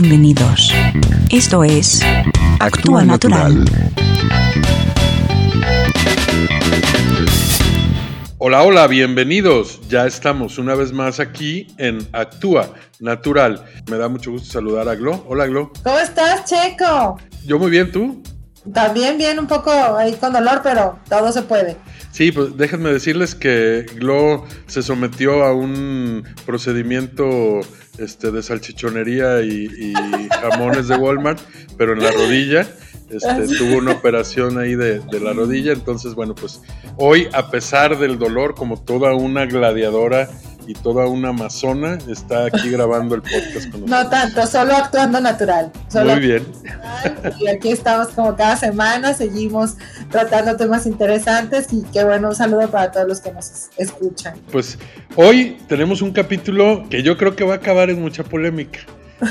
Bienvenidos. Esto es Actúa Natural. Hola, hola, bienvenidos. Ya estamos una vez más aquí en Actúa Natural. Me da mucho gusto saludar a Glo. Hola, Glo. ¿Cómo estás, Checo? Yo muy bien, ¿tú? También bien, un poco ahí con dolor, pero todo se puede. Sí, pues déjenme decirles que Glo se sometió a un procedimiento este, de salchichonería y, jamones de Walmart, pero en la rodilla. Este, tuvo una operación ahí de, de, la rodilla, entonces bueno, pues hoy a pesar del dolor, como toda una gladiadora y toda una amazona está aquí grabando el podcast con nosotros. No tanto, solo actuando natural. Muy bien. Y aquí estamos como cada semana, seguimos tratando temas interesantes y qué bueno, un saludo para todos los que nos escuchan. Pues hoy tenemos un capítulo que yo creo que va a acabar en mucha polémica.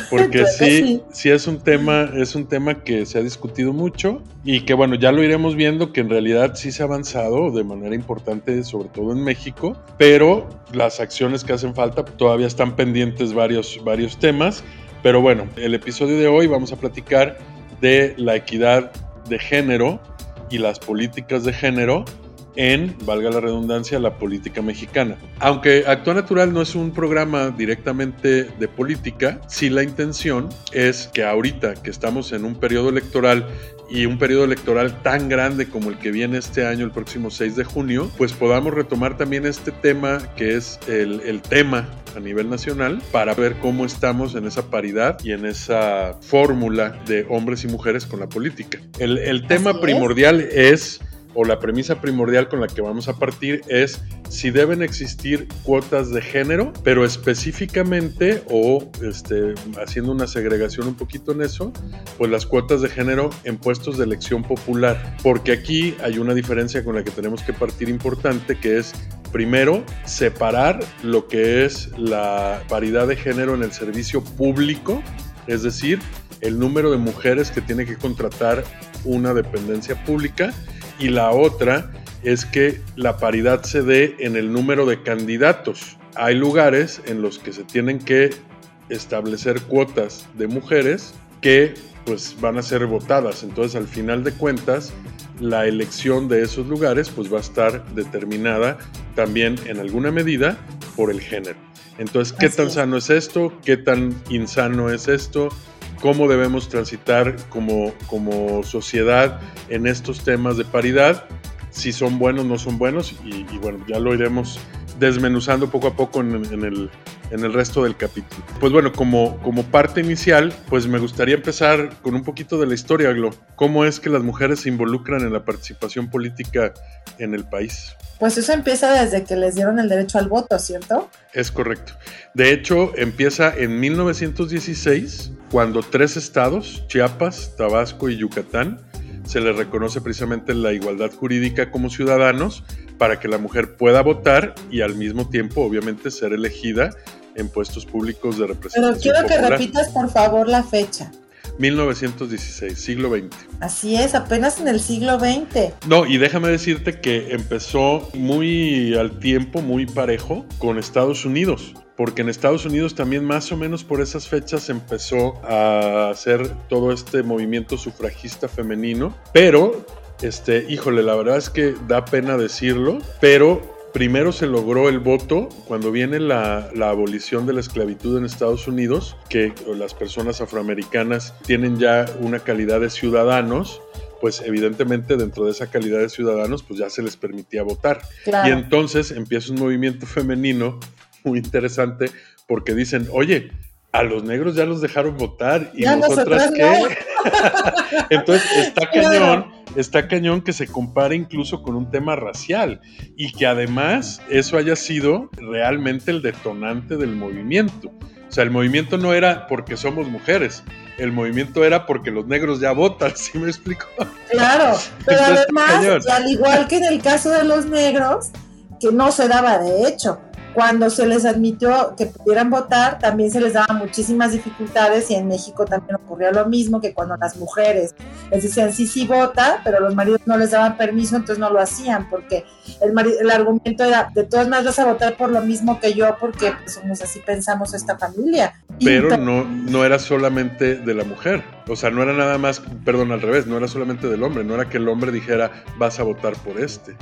Porque sí, sí, es un tema, es un tema que se ha discutido mucho y que bueno, ya lo iremos viendo que en realidad sí se ha avanzado de manera importante, sobre todo en México, pero las acciones que hacen falta todavía están pendientes varios, varios temas. Pero bueno, el episodio de hoy vamos a platicar de la equidad de género y las políticas de género en, valga la redundancia, la política mexicana. Aunque Actúa Natural no es un programa directamente de política, sí la intención es que ahorita que estamos en un periodo electoral y un periodo electoral tan grande como el que viene este año, el próximo 6 de junio, pues podamos retomar también este tema que es el, el, tema a nivel nacional para ver cómo estamos en esa paridad y en esa fórmula de hombres y mujeres con la política. El, el tema primordial es o la premisa primordial con la que vamos a partir es si deben existir cuotas de género, pero específicamente o este, haciendo una segregación un poquito en eso, pues las cuotas de género en puestos de elección popular, porque aquí hay una diferencia con la que tenemos que partir importante, que es primero separar lo que es la paridad de género en el servicio público, es decir, el número de mujeres que tiene que contratar una dependencia pública y la otra es que la paridad se dé en el número de candidatos. Hay lugares en los que se tienen que establecer cuotas de mujeres que pues van a ser votadas. Entonces al final de cuentas la elección de esos lugares pues va a estar determinada también en alguna medida por el género. Entonces, ¿qué tan sano es esto? ¿Qué tan insano es esto? Cómo debemos transitar como, como sociedad en estos temas de paridad, si son buenos, no son buenos, y, bueno, ya lo iremos desmenuzando poco a poco en, el, en el resto del capítulo. Pues bueno, como, como parte inicial, pues me gustaría empezar con un poquito de la historia, Glo. ¿Cómo es que las mujeres se involucran en la participación política en el país? Pues eso empieza desde que les dieron el derecho al voto, ¿cierto? Es correcto. De hecho, empieza en 1916, cuando tres estados, Chiapas, Tabasco y Yucatán, se les reconoce precisamente la igualdad jurídica como ciudadanos para que la mujer pueda votar y al mismo tiempo, obviamente, ser elegida en puestos públicos de representación. Pero quiero que repitas, por favor, la fecha. 1916, siglo XX. Así es, apenas en el siglo XX. No, y déjame decirte que empezó muy al tiempo, muy parejo con Estados Unidos porque en Estados Unidos también más o menos por esas fechas empezó a hacer todo este movimiento sufragista femenino, pero este, híjole, la verdad es que da pena decirlo, pero primero se logró el voto cuando viene la, abolición de la esclavitud en Estados Unidos, que las personas afroamericanas tienen ya una calidad de ciudadanos pues evidentemente dentro de esa calidad de ciudadanos pues ya se les permitía votar. Y entonces empieza un movimiento femenino muy interesante porque dicen, oye, a los negros ya los dejaron votar y nosotras qué. Entonces está cañón, está cañón que se compare incluso con un tema racial y que además eso haya sido realmente el detonante del movimiento. O sea, el movimiento no era porque somos mujeres, el movimiento era porque los negros ya votan, ¿sí me explico? Claro, pero además, al igual que en el caso de los negros, que no se daba de hecho, cuando se les admitió que pudieran votar, también se les daba muchísimas dificultades y en México también ocurrió lo mismo que cuando las mujeres les decían sí, sí, vota, pero los maridos no les daban permiso, entonces no lo hacían, porque el, el argumento era, de todas maneras vas a votar por lo mismo que yo, porque pues, somos así pensamos esta familia. Pero no, no era solamente de la mujer, o sea, no era nada más, perdón, al revés, no era solamente del hombre, no era que el hombre dijera, vas a votar por este,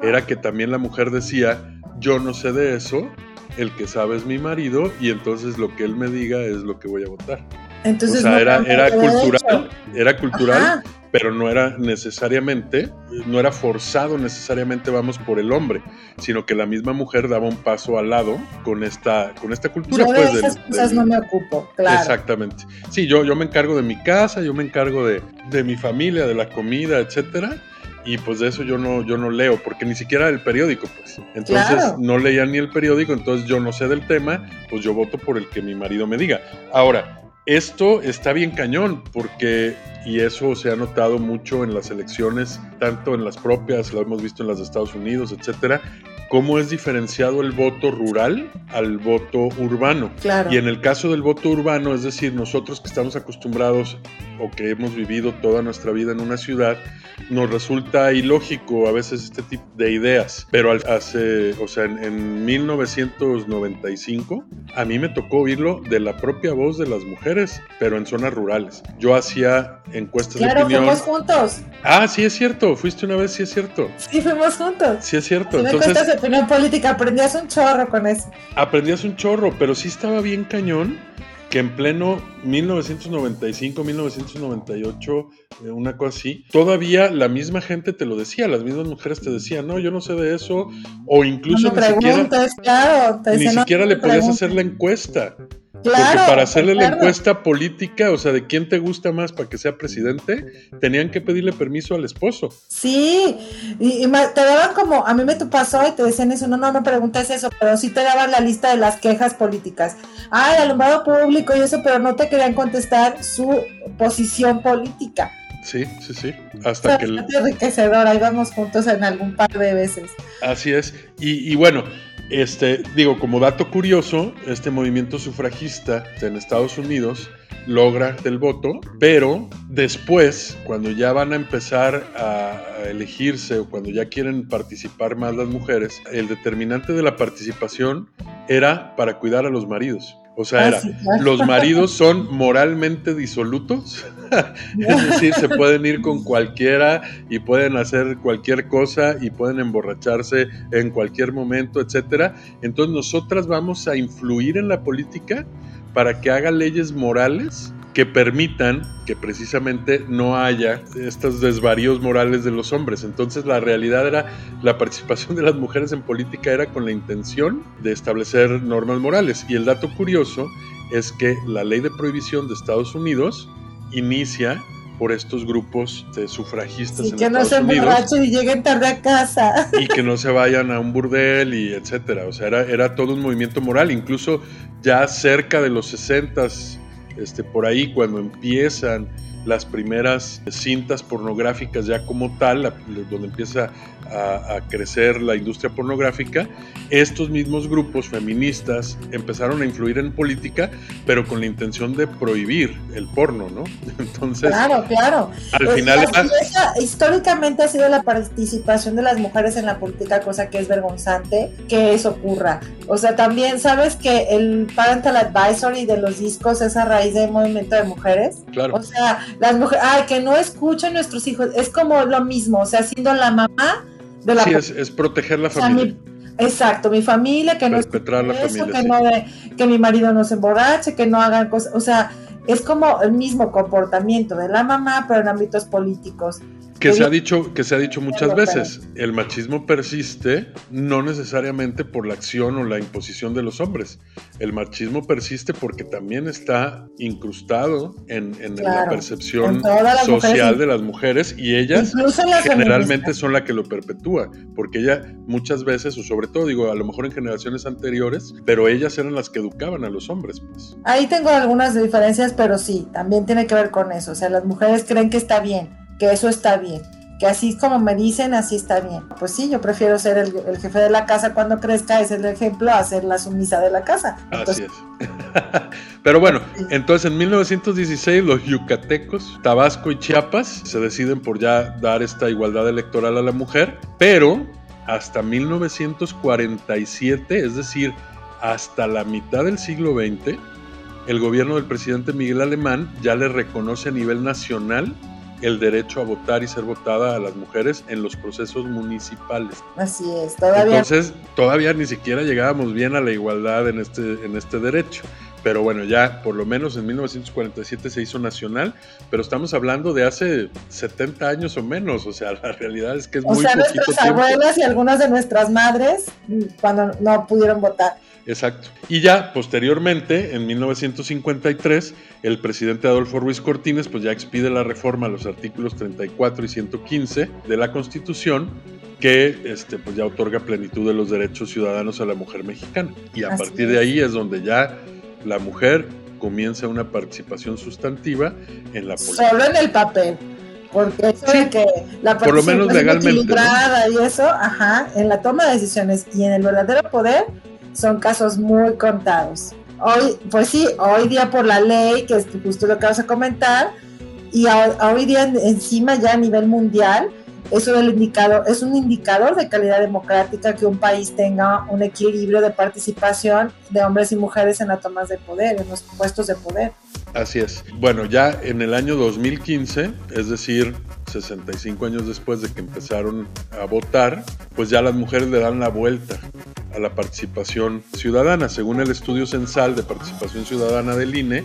era que también la mujer decía, yo no sé de eso, el que sabe es mi marido y entonces lo que él me diga es lo que voy a votar. Entonces, o sea, era, era cultural, era cultural, pero no era necesariamente, no era forzado necesariamente vamos por el hombre, sino que la misma mujer daba un paso al lado con esta, con esta cultura. Yo de pues, esas cosas no me ocupo, claro. Exactamente. Sí, yo, yo me encargo de mi casa, yo me encargo de, de mi familia, de la comida, etcétera y pues de eso yo no, yo no leo, porque ni siquiera el periódico, pues. Entonces no leía ni el periódico, entonces yo no sé del tema, pues yo voto por el que mi marido me diga. Ahora, esto está bien cañón, porque, y eso se ha notado mucho en las elecciones, tanto en las propias, lo hemos visto en las de Estados Unidos, etcétera, cómo es diferenciado el voto rural al voto urbano. Claro. Y en el caso del voto urbano, es decir, nosotros que estamos acostumbrados o que hemos vivido toda nuestra vida en una ciudad, nos resulta ilógico a veces este tipo de ideas. Pero hace, o sea, en, 1995, a mí me tocó oírlo de la propia voz de las mujeres, pero en zonas rurales. Yo hacía encuestas de opinión. fuimos juntos. Ah, sí es cierto, fuiste una vez, sí es cierto. Sí, fuimos juntos. Sí es cierto. Entonces, opinión política, aprendías un chorro con eso. Aprendías un chorro, pero sí estaba bien cañón que en pleno 1995, 1998, eh, una cosa así, todavía la misma gente te lo decía, las mismas mujeres te decían, no, yo no sé de eso, o incluso ni siquiera, claro, ni siquiera le podías hacer la encuesta. Porque para hacerle la encuesta política, o sea, de quién te gusta más para que sea presidente, tenían que pedirle permiso al esposo. Sí, y, te daban como, a mí me pasó y te decían eso, no, no, no preguntes eso, pero sí te daban la lista de las quejas políticas. Ay, alumbrado público y eso, pero no te querían contestar su posición política. Sí, sí, sí. Hasta que. Es enriquecedor, ahí vamos juntos en algún par de veces. Así es. Y, y bueno, este, digo, como dato curioso, este movimiento sufragista en Estados Unidos logra el voto, pero después, cuando ya van a empezar a elegirse o cuando ya quieren participar más las mujeres, el determinante de la participación era para cuidar a los maridos. O sea, era, los maridos son moralmente disolutos, es decir, se pueden ir con cualquiera y pueden hacer cualquier cosa y pueden emborracharse en cualquier momento, etcétera. Entonces nosotras vamos a influir en la política para que haga leyes morales que permitan que precisamente no haya estos desvaríos morales de los hombres. Entonces la realidad era la participación de las mujeres en política era con la intención de establecer normas morales. Y el dato curioso es que la ley de prohibición de Estados Unidos inicia por estos grupos de sufragistas y que no se emborrachen y lleguen tarde a casa. Y que no se vayan a un burdel y etcétera. O sea, era, era todo un movimiento moral. Incluso ya cerca de los 60 este, por ahí cuando empiezan las primeras cintas pornográficas ya como tal, donde empieza a, crecer la industria pornográfica, estos mismos grupos feministas empezaron a influir en política, pero con la intención de prohibir el porno, ¿no? Entonces, claro, claro. Al pues, final, históricamente ha sido la participación de las mujeres en la política, cosa que es vergonzante que eso ocurra. O sea, también sabes que el parental advisory de los discos es a raíz del movimiento de mujeres. Claro. O sea, las mujeres, ay, que no escuchen nuestros hijos, es como lo mismo, o sea, siendo la mamá sí, es, proteger la familia. exacto, mi familia, que no es que, que mi marido no se emborrache, que no hagan cosas, o sea, es como el mismo comportamiento de la mamá, pero en ámbitos políticos. Que se, ha dicho, que se ha dicho muchas veces, el machismo persiste no necesariamente por la acción o la imposición de los hombres. El machismo persiste porque también está incrustado en, la percepción social de las mujeres y ellas generalmente son las que lo perpetúa, porque ella muchas veces, o sobre todo digo, a lo mejor en generaciones anteriores, pero ellas eran las que educaban a los hombres. Pues. Ahí tengo algunas diferencias, pero sí, también tiene que ver con eso. O sea, las mujeres creen que está bien que eso está bien. que así como me dicen, así está bien. Pues sí, yo prefiero ser el, jefe de la casa cuando crezca, es el ejemplo a ser la sumisa de la casa. así es. Pero bueno, entonces en 1916 los yucatecos, Tabasco y Chiapas se deciden por ya dar esta igualdad electoral a la mujer, pero hasta 1947, es decir, hasta la mitad del siglo XX, el gobierno del presidente Miguel Alemán ya le reconoce a nivel nacional el derecho a votar y ser votada a las mujeres en los procesos municipales. Así es, todavía. Entonces, todavía ni siquiera llegábamos bien a la igualdad en este, en este derecho. Pero bueno, ya por lo menos en 1947 se hizo nacional, pero estamos hablando de hace 70 años o menos, o sea, la realidad es que es muy o sea, nuestras abuelas y algunas de nuestras madres mm, cuando no pudieron votar. Exacto. Y ya posteriormente, en 1953, el presidente Adolfo Ruiz Cortines pues ya expide la reforma a los artículos 34 y 115 de la Constitución que este, pues ya otorga plenitud de los derechos ciudadanos a la mujer mexicana. Y a partir de ahí es donde ya la mujer comienza una participación sustantiva en la política. Solo en el papel. Porque eso de que la por lo menos legalmente y eso, ajá, en la toma de decisiones y en el verdadero poder, son casos muy contados. Hoy, pues sí, hoy día por la ley, que es justo lo que vas a comentar, y hoy día encima ya a nivel mundial, eso del indicador, es un indicador de calidad democrática que un país tenga un equilibrio de participación de hombres y mujeres en las tomas de poder, en los puestos de poder. Así es. Bueno, ya en el año 2015, es decir, 65 años después de que empezaron a votar, pues ya las mujeres le dan la vuelta a la participación ciudadana. Según el estudio censal de participación ciudadana del INE,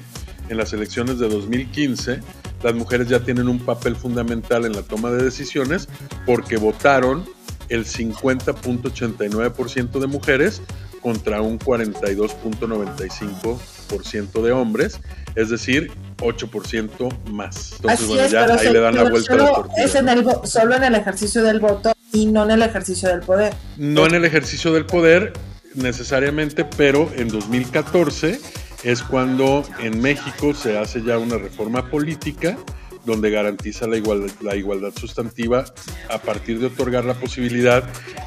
en las elecciones de 2015, las mujeres ya tienen un papel fundamental en la toma de decisiones porque votaron el 50.89% de mujeres contra un 42.95% de hombres, es decir, 8% más. Entonces, bueno, ya ahí le dan la vuelta solo, Es en el, solo en el ejercicio del voto y no en el ejercicio del poder. No en el ejercicio del poder necesariamente, pero en 2014 es cuando en México se hace ya una reforma política donde garantiza la igualdad, la igualdad sustantiva a partir de otorgar la posibilidad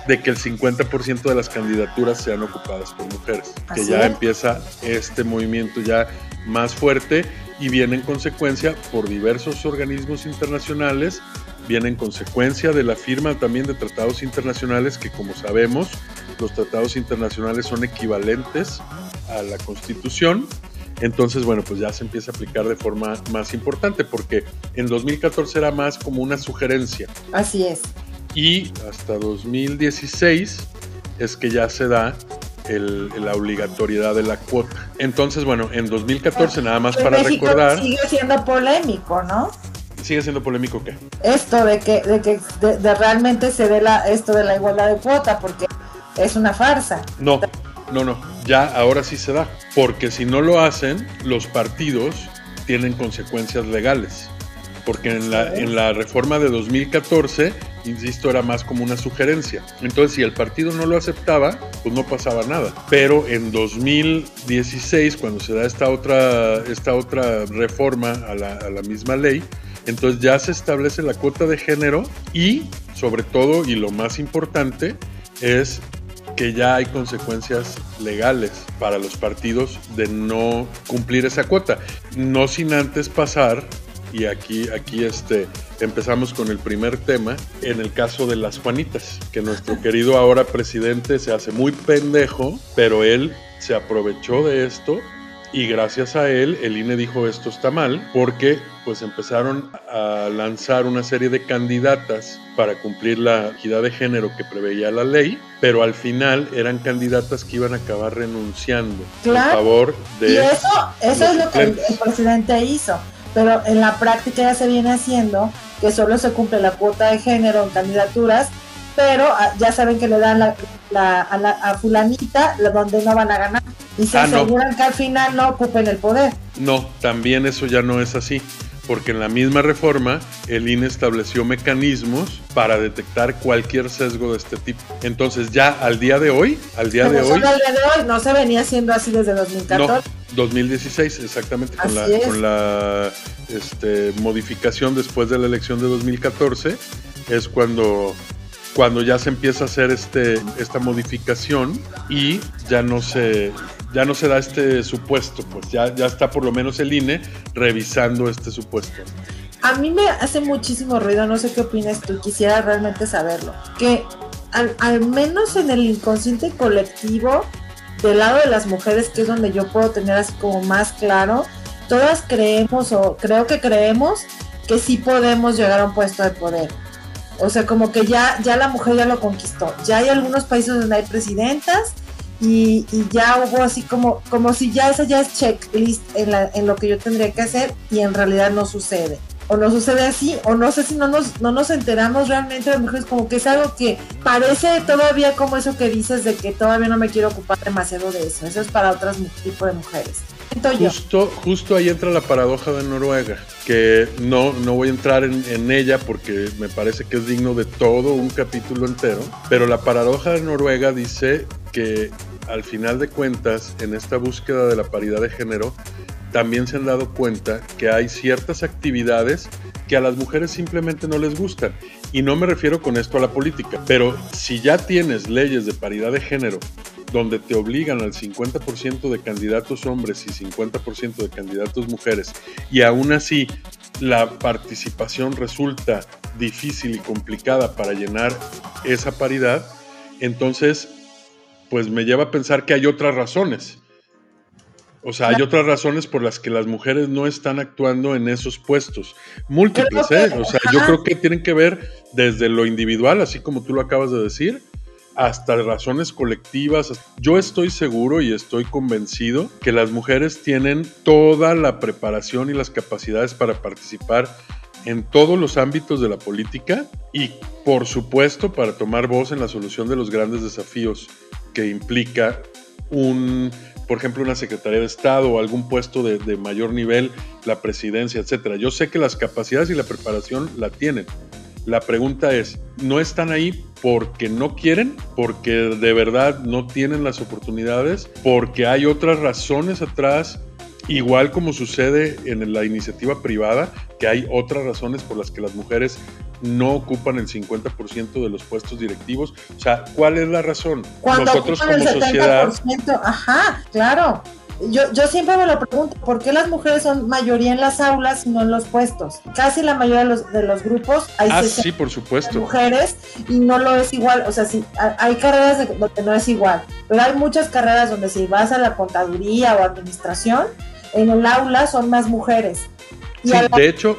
de que el 50% de las candidaturas sean ocupadas por mujeres, que ya empieza este movimiento ya más fuerte y viene en consecuencia por diversos organismos internacionales, viene en consecuencia de la firma también de tratados internacionales que como sabemos los tratados internacionales son equivalentes a la Constitución. Entonces, bueno, pues ya se empieza a aplicar de forma más importante porque en 2014 era más como una sugerencia. Así es. Y hasta 2016 es que ya se da la obligatoriedad de la cuota. Entonces, bueno, en 2014, nada más para recordar. Sigue siendo polémico, ¿no? ¿Sigue siendo polémico qué? Esto de que, de que de realmente se dé la, esto de la igualdad de cuota, porque es una farsa. No, no, no, ya ahora sí se da, porque si no lo hacen, los partidos tienen consecuencias legales, porque en la, en la reforma de 2014, insisto, era más como una sugerencia. Entonces, si el partido no lo aceptaba, pues no pasaba nada. Pero en 2016, cuando se da esta otra, esta otra reforma a la, a la misma ley, entonces ya se establece la cuota de género y, sobre todo, y lo más importante, es que ya hay consecuencias legales para los partidos de no cumplir esa cuota. No sin antes pasar, y aquí, aquí este, empezamos con el primer tema, en el caso de las Juanitas, que nuestro querido ahora presidente se hace muy pendejo, pero él se aprovechó de esto y gracias a él el INE dijo esto está mal porque pues empezaron a lanzar una serie de candidatas para cumplir la equidad de género que preveía la ley, pero al final eran candidatas que iban a acabar renunciando a favor de... Y eso, eso es lo que el, presidente hizo, pero en la práctica ya se viene haciendo que solo se cumple la cuota de género en candidaturas, pero ah, ya saben que le dan la, a, la, a fulanita donde no van a ganar y se ah, aseguran que al final no ocupen el poder. No, también eso ya no es así porque en la misma reforma el INE estableció mecanismos para detectar cualquier sesgo de este tipo. Entonces ya al día de hoy, al día de hoy... De no se venía haciendo así desde 2014. No, 2016, exactamente, con la, con la este, modificación después de la elección de 2014 es cuando cuando ya se empieza a hacer este, esta modificación y ya no se, ya no se da este supuesto, pues ya, ya está por lo menos el INE revisando este supuesto. A mí me hace muchísimo ruido, no sé qué opinas tú, quisiera realmente saberlo, que al, al menos en el inconsciente colectivo del lado de las mujeres, que es donde yo puedo tener así como más claro, todas creemos o creo que creemos que sí podemos llegar a un puesto de poder o sea, como que ya, ya la mujer ya lo conquistó. Ya hay algunos países donde hay presidentas y, ya hubo así como, como si ya esa ya es checklist en, la, en lo que yo tendría que hacer y en realidad no sucede. O no sucede así, o no sé si no nos, no nos enteramos realmente las mujeres, como que es algo que parece todavía como eso que dices de que todavía no me quiero ocupar demasiado de eso. Eso es para otros tipos de mujeres. Justo, justo ahí entra la paradoja de Noruega, que no, no voy a entrar en, en, ella porque me parece que es digno de todo un capítulo entero, pero la paradoja de Noruega dice que al final de cuentas, en esta búsqueda de la paridad de género, también se han dado cuenta que hay ciertas actividades que a las mujeres simplemente no les gustan. Y no me refiero con esto a la política, pero si ya tienes leyes de paridad de género donde te obligan al 50% de candidatos hombres y 50% de candidatos mujeres, y aún así la participación resulta difícil y complicada para llenar esa paridad, entonces pues me lleva a pensar que hay otras razones. O sea, hay otras razones por las que las mujeres no están actuando en esos puestos. Múltiples, ¿eh? O sea, yo creo que tienen que ver desde lo individual, así como tú lo acabas de decir, hasta razones colectivas. Yo estoy seguro y estoy convencido que las mujeres tienen toda la preparación y las capacidades para participar en todos los ámbitos de la política y por supuesto para tomar voz en la solución de los grandes desafíos que implica un, por ejemplo, una Secretaría de Estado o algún puesto de, de mayor nivel, la presidencia, etcétera. Yo sé que las capacidades y la preparación la tienen. La pregunta es, ¿no están ahí porque no quieren, porque de verdad no tienen las oportunidades, porque hay otras razones atrás, igual como sucede en la iniciativa privada, que hay otras razones por las que las mujeres no ocupan el 50% de los puestos directivos. O sea, ¿cuál es la razón? Nosotros como sociedad... Ajá, claro. Yo, yo siempre me lo pregunto, ¿por qué las mujeres son mayoría en las aulas y no en los puestos? Casi la mayoría de los, de los grupos hay ah, sí, por supuesto. mujeres y no lo es igual. O sea, sí, hay carreras donde no es igual, pero hay muchas carreras donde si vas a la contaduría o administración, en el aula son más mujeres. sí, de hecho,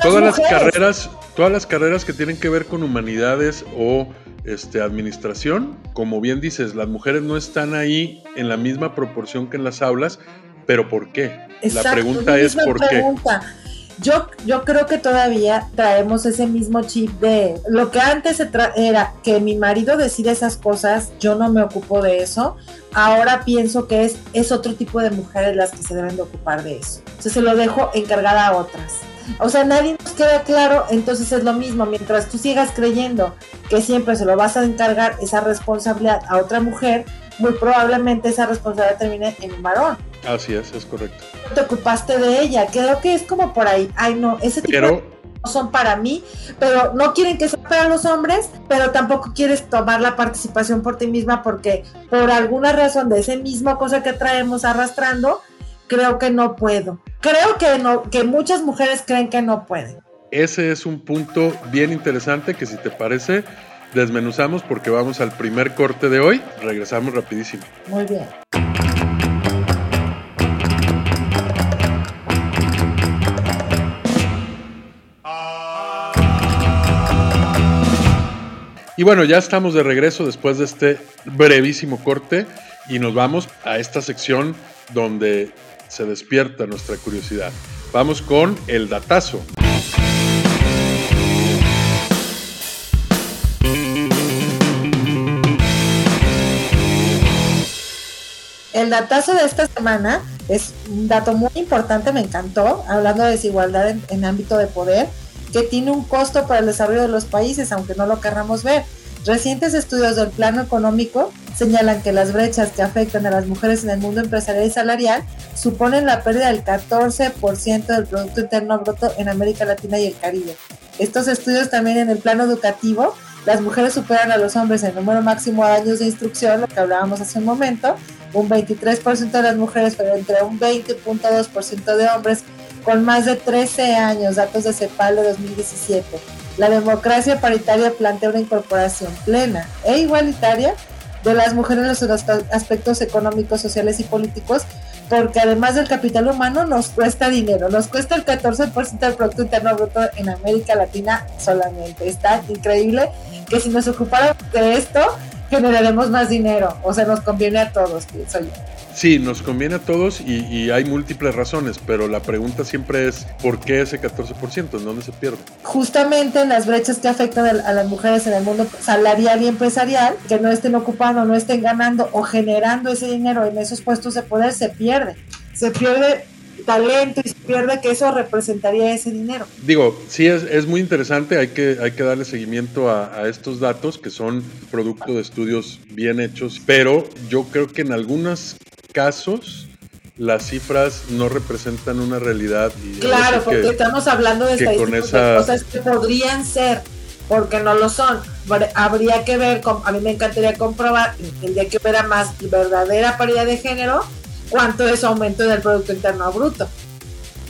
todas las carreras, todas las carreras que tienen que ver con humanidades o este, administración, como bien dices, las mujeres no están ahí en la misma proporción que en las aulas, pero ¿por qué? la pregunta es ¿por qué? Yo, yo creo que todavía traemos ese mismo chip de lo que antes era que mi marido decide esas cosas, yo no me ocupo de eso. Ahora pienso que es, es otro tipo de mujeres las que se deben de ocupar de eso. Entonces se lo dejo encargada a otras. O sea, nadie nos queda claro, entonces es lo mismo, mientras tú sigas creyendo que siempre se lo vas a encargar esa responsabilidad a otra mujer, muy probablemente esa responsabilidad termine en un varón. Así es, es correcto. Te ocupaste de ella, creo que es como por ahí, ay no, ese tipo de no son para mí, pero no quieren que sea para los hombres, pero tampoco quieres tomar la participación por ti misma porque por alguna razón de esa misma cosa que traemos arrastrando, creo que no puedo. Creo que, no, que muchas mujeres creen que no pueden. Ese es un punto bien interesante que si te parece desmenuzamos porque vamos al primer corte de hoy. Regresamos rapidísimo. Muy bien. Y bueno, ya estamos de regreso después de este brevísimo corte y nos vamos a esta sección donde se despierta nuestra curiosidad. Vamos con el datazo. El datazo de esta semana es un dato muy importante, me encantó, hablando de desigualdad en, ámbito de poder, que tiene un costo para el desarrollo de los países, aunque no lo querramos ver. Recientes estudios del plano económico señalan que las brechas que afectan a las mujeres en el mundo empresarial y salarial suponen la pérdida del 14% del Producto Interno Bruto en América Latina y el Caribe. Estos estudios también en el plano educativo, las mujeres superan a los hombres en número máximo de años de instrucción, lo que hablábamos hace un momento, un 23% de las mujeres, pero entre un 20.2% de hombres con más de 13 años, datos de CEPAL de 2017. La democracia paritaria plantea una incorporación plena e igualitaria de las mujeres en los aspectos económicos, sociales y políticos, porque además del capital humano nos cuesta dinero, nos cuesta el 14% del Producto Interno Bruto en América Latina solamente. Está increíble que si nos ocupáramos de esto, generaremos más dinero, o sea, nos conviene a todos, pienso yo. Sí, nos conviene a todos y, hay múltiples razones, pero la pregunta siempre es, ¿por qué ese 14%? ¿En dónde se pierde? Justamente en las brechas que afectan a las mujeres en el mundo salarial y empresarial, que no estén ocupando, no estén ganando o generando ese dinero en esos puestos de poder, se pierde. Se pierde talento y se pierde que eso representaría ese dinero. Digo, sí es, es muy interesante, hay que, hay que darle seguimiento a, a, estos datos que son producto de estudios bien hechos, pero yo creo que en algunas casos las cifras no representan una realidad. Y claro, porque estamos hablando de estadísticas de cosas que podrían ser, porque no lo son. Habría que ver, a mí me encantaría comprobar, tendría que ver a más verdadera paridad de género, cuánto es aumento del Producto Interno Bruto.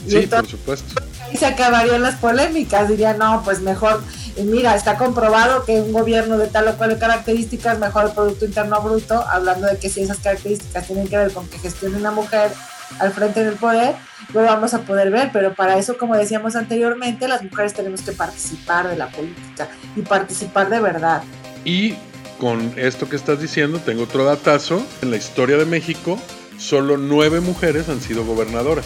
sí, por supuesto. Y se acabarían las polémicas, diría, no, pues mejor mira, está comprobado que un gobierno de tal o cual características mejora el Producto Interno Bruto, hablando de que si esas características tienen que ver con que gestione una mujer al frente del poder, lo vamos a poder ver, pero para eso, como decíamos anteriormente, las mujeres tenemos que participar de la política y participar de verdad. Y con esto que estás diciendo, tengo otro datazo. En la historia de México, solo nueve mujeres han sido gobernadoras.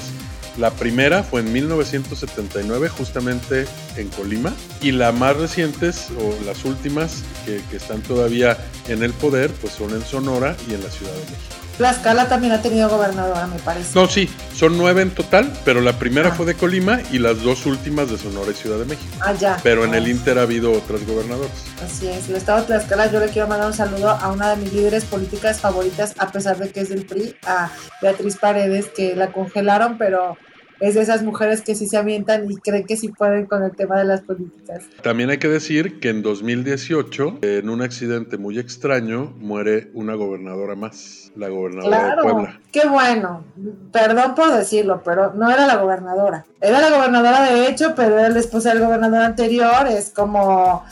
La primera fue en 1979, justamente en Colima, y las más recientes, o las últimas, que, que están todavía en el poder, pues son en Sonora y en la Ciudad de México. Tlaxcala también ha tenido gobernadora, me parece. No, sí, son nueve en total, pero la primera ah. fue de Colima y las dos últimas de Sonora y Ciudad de México. Ah, ya. Pero en el Inter ha habido otras gobernadoras. Así es, el estado de Tlaxcala yo le quiero mandar un saludo a una de mis líderes políticas favoritas, a pesar de que es del PRI, a Beatriz Paredes, que la congelaron, pero es de esas mujeres que sí se avientan y creen que sí pueden con el tema de las políticas. También hay que decir que en 2018, en un accidente muy extraño, muere una gobernadora más, la gobernadora de Puebla. Qué bueno, perdón por decirlo, pero no era la gobernadora. Era la gobernadora de hecho, pero era la esposa del gobernador anterior, es como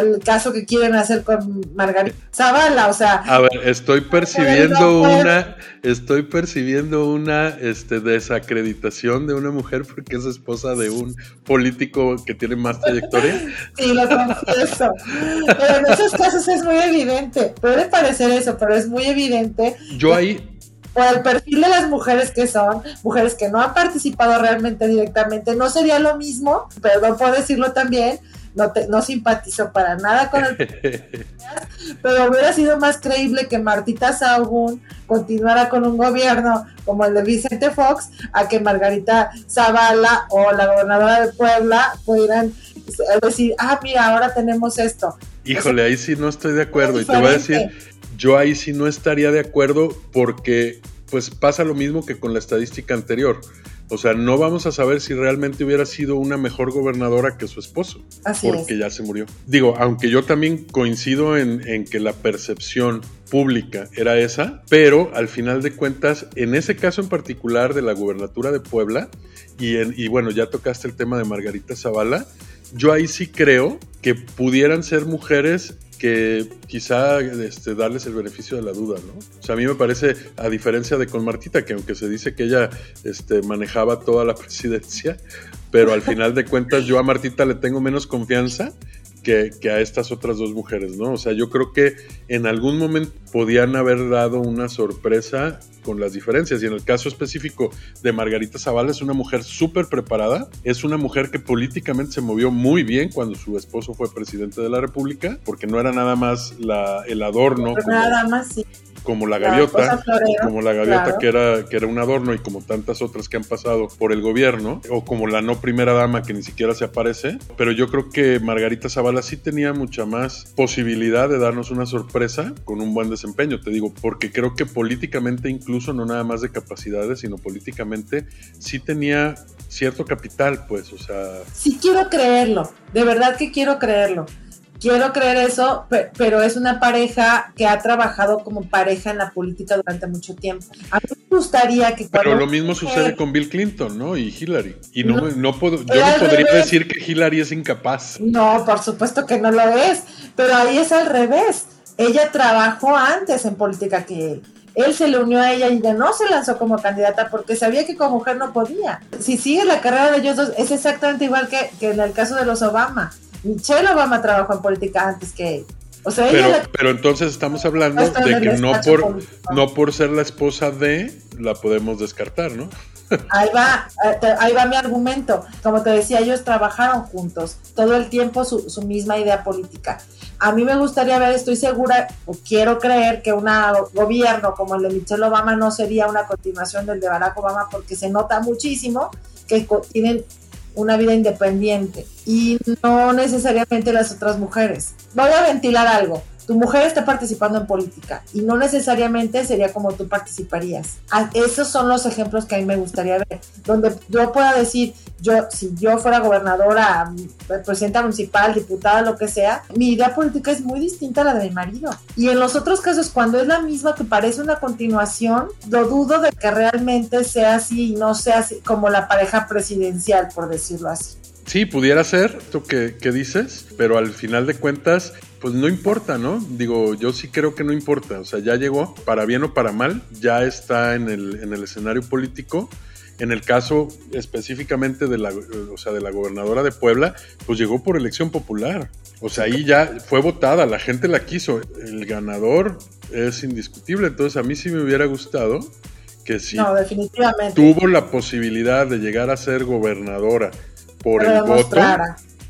el caso que quieren hacer con Margarita Zavala, o sea. A ver, estoy percibiendo una, estoy percibiendo una este, desacreditación de una mujer porque es esposa de un político que tiene más trayectoria. sí, lo confieso. Pero en esos casos es muy evidente. Puede parecer eso, pero es muy evidente. Yo ahí por el perfil de las mujeres que son, mujeres que no han participado realmente directamente, no sería lo mismo, perdón por decirlo también, no, no simpatizo para nada con el pero hubiera sido más creíble que Martita Sahagún continuara con un gobierno como el de Vicente Fox a que Margarita Zavala o la gobernadora de Puebla pudieran decir, ah, mira, ahora tenemos esto. Híjole, ahí sí no estoy de acuerdo. Y te voy a decir, yo ahí sí no estaría de acuerdo porque pues pasa lo mismo que con la estadística anterior. O sea, no vamos a saber si realmente hubiera sido una mejor gobernadora que su esposo, porque ya se murió. Digo, aunque yo también coincido en, que la percepción pública era esa, pero al final de cuentas, en ese caso en particular de la gubernatura de Puebla, y, y bueno, ya tocaste el tema de Margarita Zavala, yo ahí sí creo que pudieran ser mujeres que quizá este, darles el beneficio de la duda, ¿no? O sea, a mí me parece, a diferencia de con Martita, que aunque se dice que ella este, manejaba toda la presidencia, pero al final de cuentas yo a Martita le tengo menos confianza que, a estas otras dos mujeres, ¿no? O sea, yo creo que en algún momento podían haber dado una sorpresa con las diferencias. Y en el caso específico de Margarita Zavala, es una mujer súper preparada, es una mujer que políticamente se movió muy bien cuando su esposo fue presidente de la República, porque no era nada más la, el adorno. nada más, sí como la gaviota, como la gaviota que era que era un adorno y como tantas otras que han pasado por el gobierno, o como la no primera dama que ni siquiera se aparece, pero yo creo que Margarita Zavala sí tenía mucha más posibilidad de darnos una sorpresa con un buen desempeño, te digo, porque creo que políticamente incluso no nada más de capacidades, sino políticamente sí tenía cierto capital, pues, o sea... Sí quiero creerlo, de verdad que quiero creerlo quiero creer eso, pero es una pareja que ha trabajado como pareja en la política durante mucho tiempo. A mí me gustaría que... Pero lo mismo sucede con Bill Clinton, ¿no? Y Hillary. Y no, no, puedo, yo no podría decir que Hillary es incapaz. No, por supuesto que no lo es, pero ahí es al revés. Ella trabajó antes en política que él. Él se le unió a ella y ya no se lanzó como candidata porque sabía que como mujer no podía. Si sigue la carrera de ellos dos, es exactamente igual que, que en el caso de los Obama Michelle Obama trabajó en política antes que él. O sea, pero, pero entonces estamos hablando de que no por, no por ser la esposa de, la podemos descartar, ¿no? Ahí va, eh, ahí va mi argumento. Como te decía, ellos trabajaron juntos todo el tiempo su, su misma idea política. A mí me gustaría ver, estoy segura o quiero creer que un gobierno como el de Michelle Obama no sería una continuación del de Barack Obama porque se nota muchísimo que tienen una vida independiente y no necesariamente las otras mujeres. Voy a ventilar algo tu mujer está participando en política y no necesariamente sería como tú participarías. Ah, esos son los ejemplos que a mí me gustaría ver, donde yo pueda decir, yo si yo fuera gobernadora, presidenta municipal, diputada, lo que sea, mi idea política es muy distinta a la de mi marido. Y en los otros casos, cuando es la misma que parece una continuación, lo dudo de que realmente sea así y no sea como la pareja presidencial, por decirlo así. Sí, pudiera ser esto que, que dices, pero al final de cuentas pues no importa, ¿no? Digo, yo sí creo que no importa, o sea, ya llegó, para bien o para mal, ya está en el, en el escenario político. En el caso específicamente de la, o sea, de la gobernadora de Puebla, pues llegó por elección popular. O sea, ahí ya fue votada, la gente la quiso. El ganador es indiscutible, entonces a mí sí me hubiera gustado que si no, definitivamente. tuvo la posibilidad de llegar a ser gobernadora por el voto,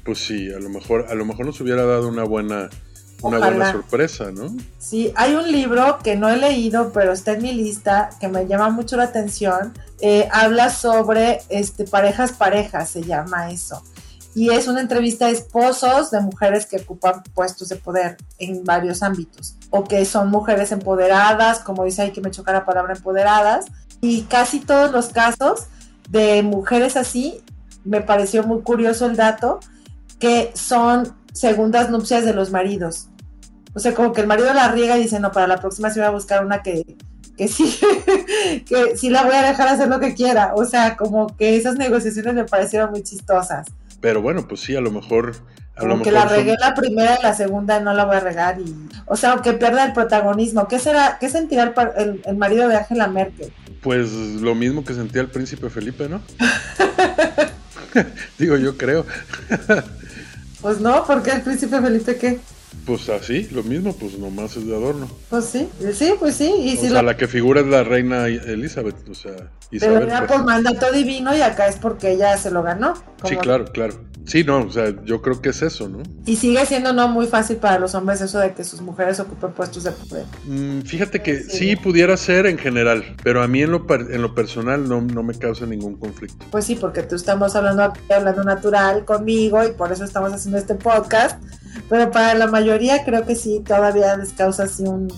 pues sí, a lo mejor, a lo mejor nos hubiera dado una buena, una buena sorpresa, ¿no? Sí, hay un libro que no he leído, pero está en mi lista, que me llama mucho la atención. Eh, habla sobre este, parejas parejas, se llama eso. Y es una entrevista a esposos de mujeres que ocupan puestos de poder en varios ámbitos. O que son mujeres empoderadas, como dice ahí que me choca la palabra empoderadas. Y casi todos los casos de mujeres así, me pareció muy curioso el dato, que son segundas nupcias de los maridos. O sea, como que el marido la riega y dice, no, para la próxima sí voy a buscar una que, que sí, que sí la voy a dejar hacer lo que quiera. O sea, como que esas negociaciones me parecieron muy chistosas. Pero bueno, pues sí, a lo mejor... A como que la regué la primera y la segunda no la voy a regar y... O sea, aunque pierda el protagonismo. ¿Qué será, qué sentirá el, el marido de Angela Merkel? Pues lo mismo que sentía el príncipe Felipe, ¿no? Digo, yo creo. Pues no, porque el príncipe Felipe qué? Pues así, lo mismo, pues nomás es de adorno. Pues sí, sí, pues sí. Y o sea, la que figura es la reina Elizabeth, o sea, Isabel. Pero ya pues. por mandato divino y acá es porque ella se lo ganó. Sí, claro, claro. Sí, no, o sea, yo creo que es eso, ¿no? Y sigue siendo no muy fácil para los hombres eso de que sus mujeres ocupen puestos de poder. Mm, fíjate que sí. pudiera ser en general, pero a mí en lo, en lo personal no, no me causa ningún conflicto. Pues sí, porque tú estamos hablando hablando natural conmigo y por eso estamos haciendo este podcast, pero para la mayoría creo que sí, todavía les causa así un,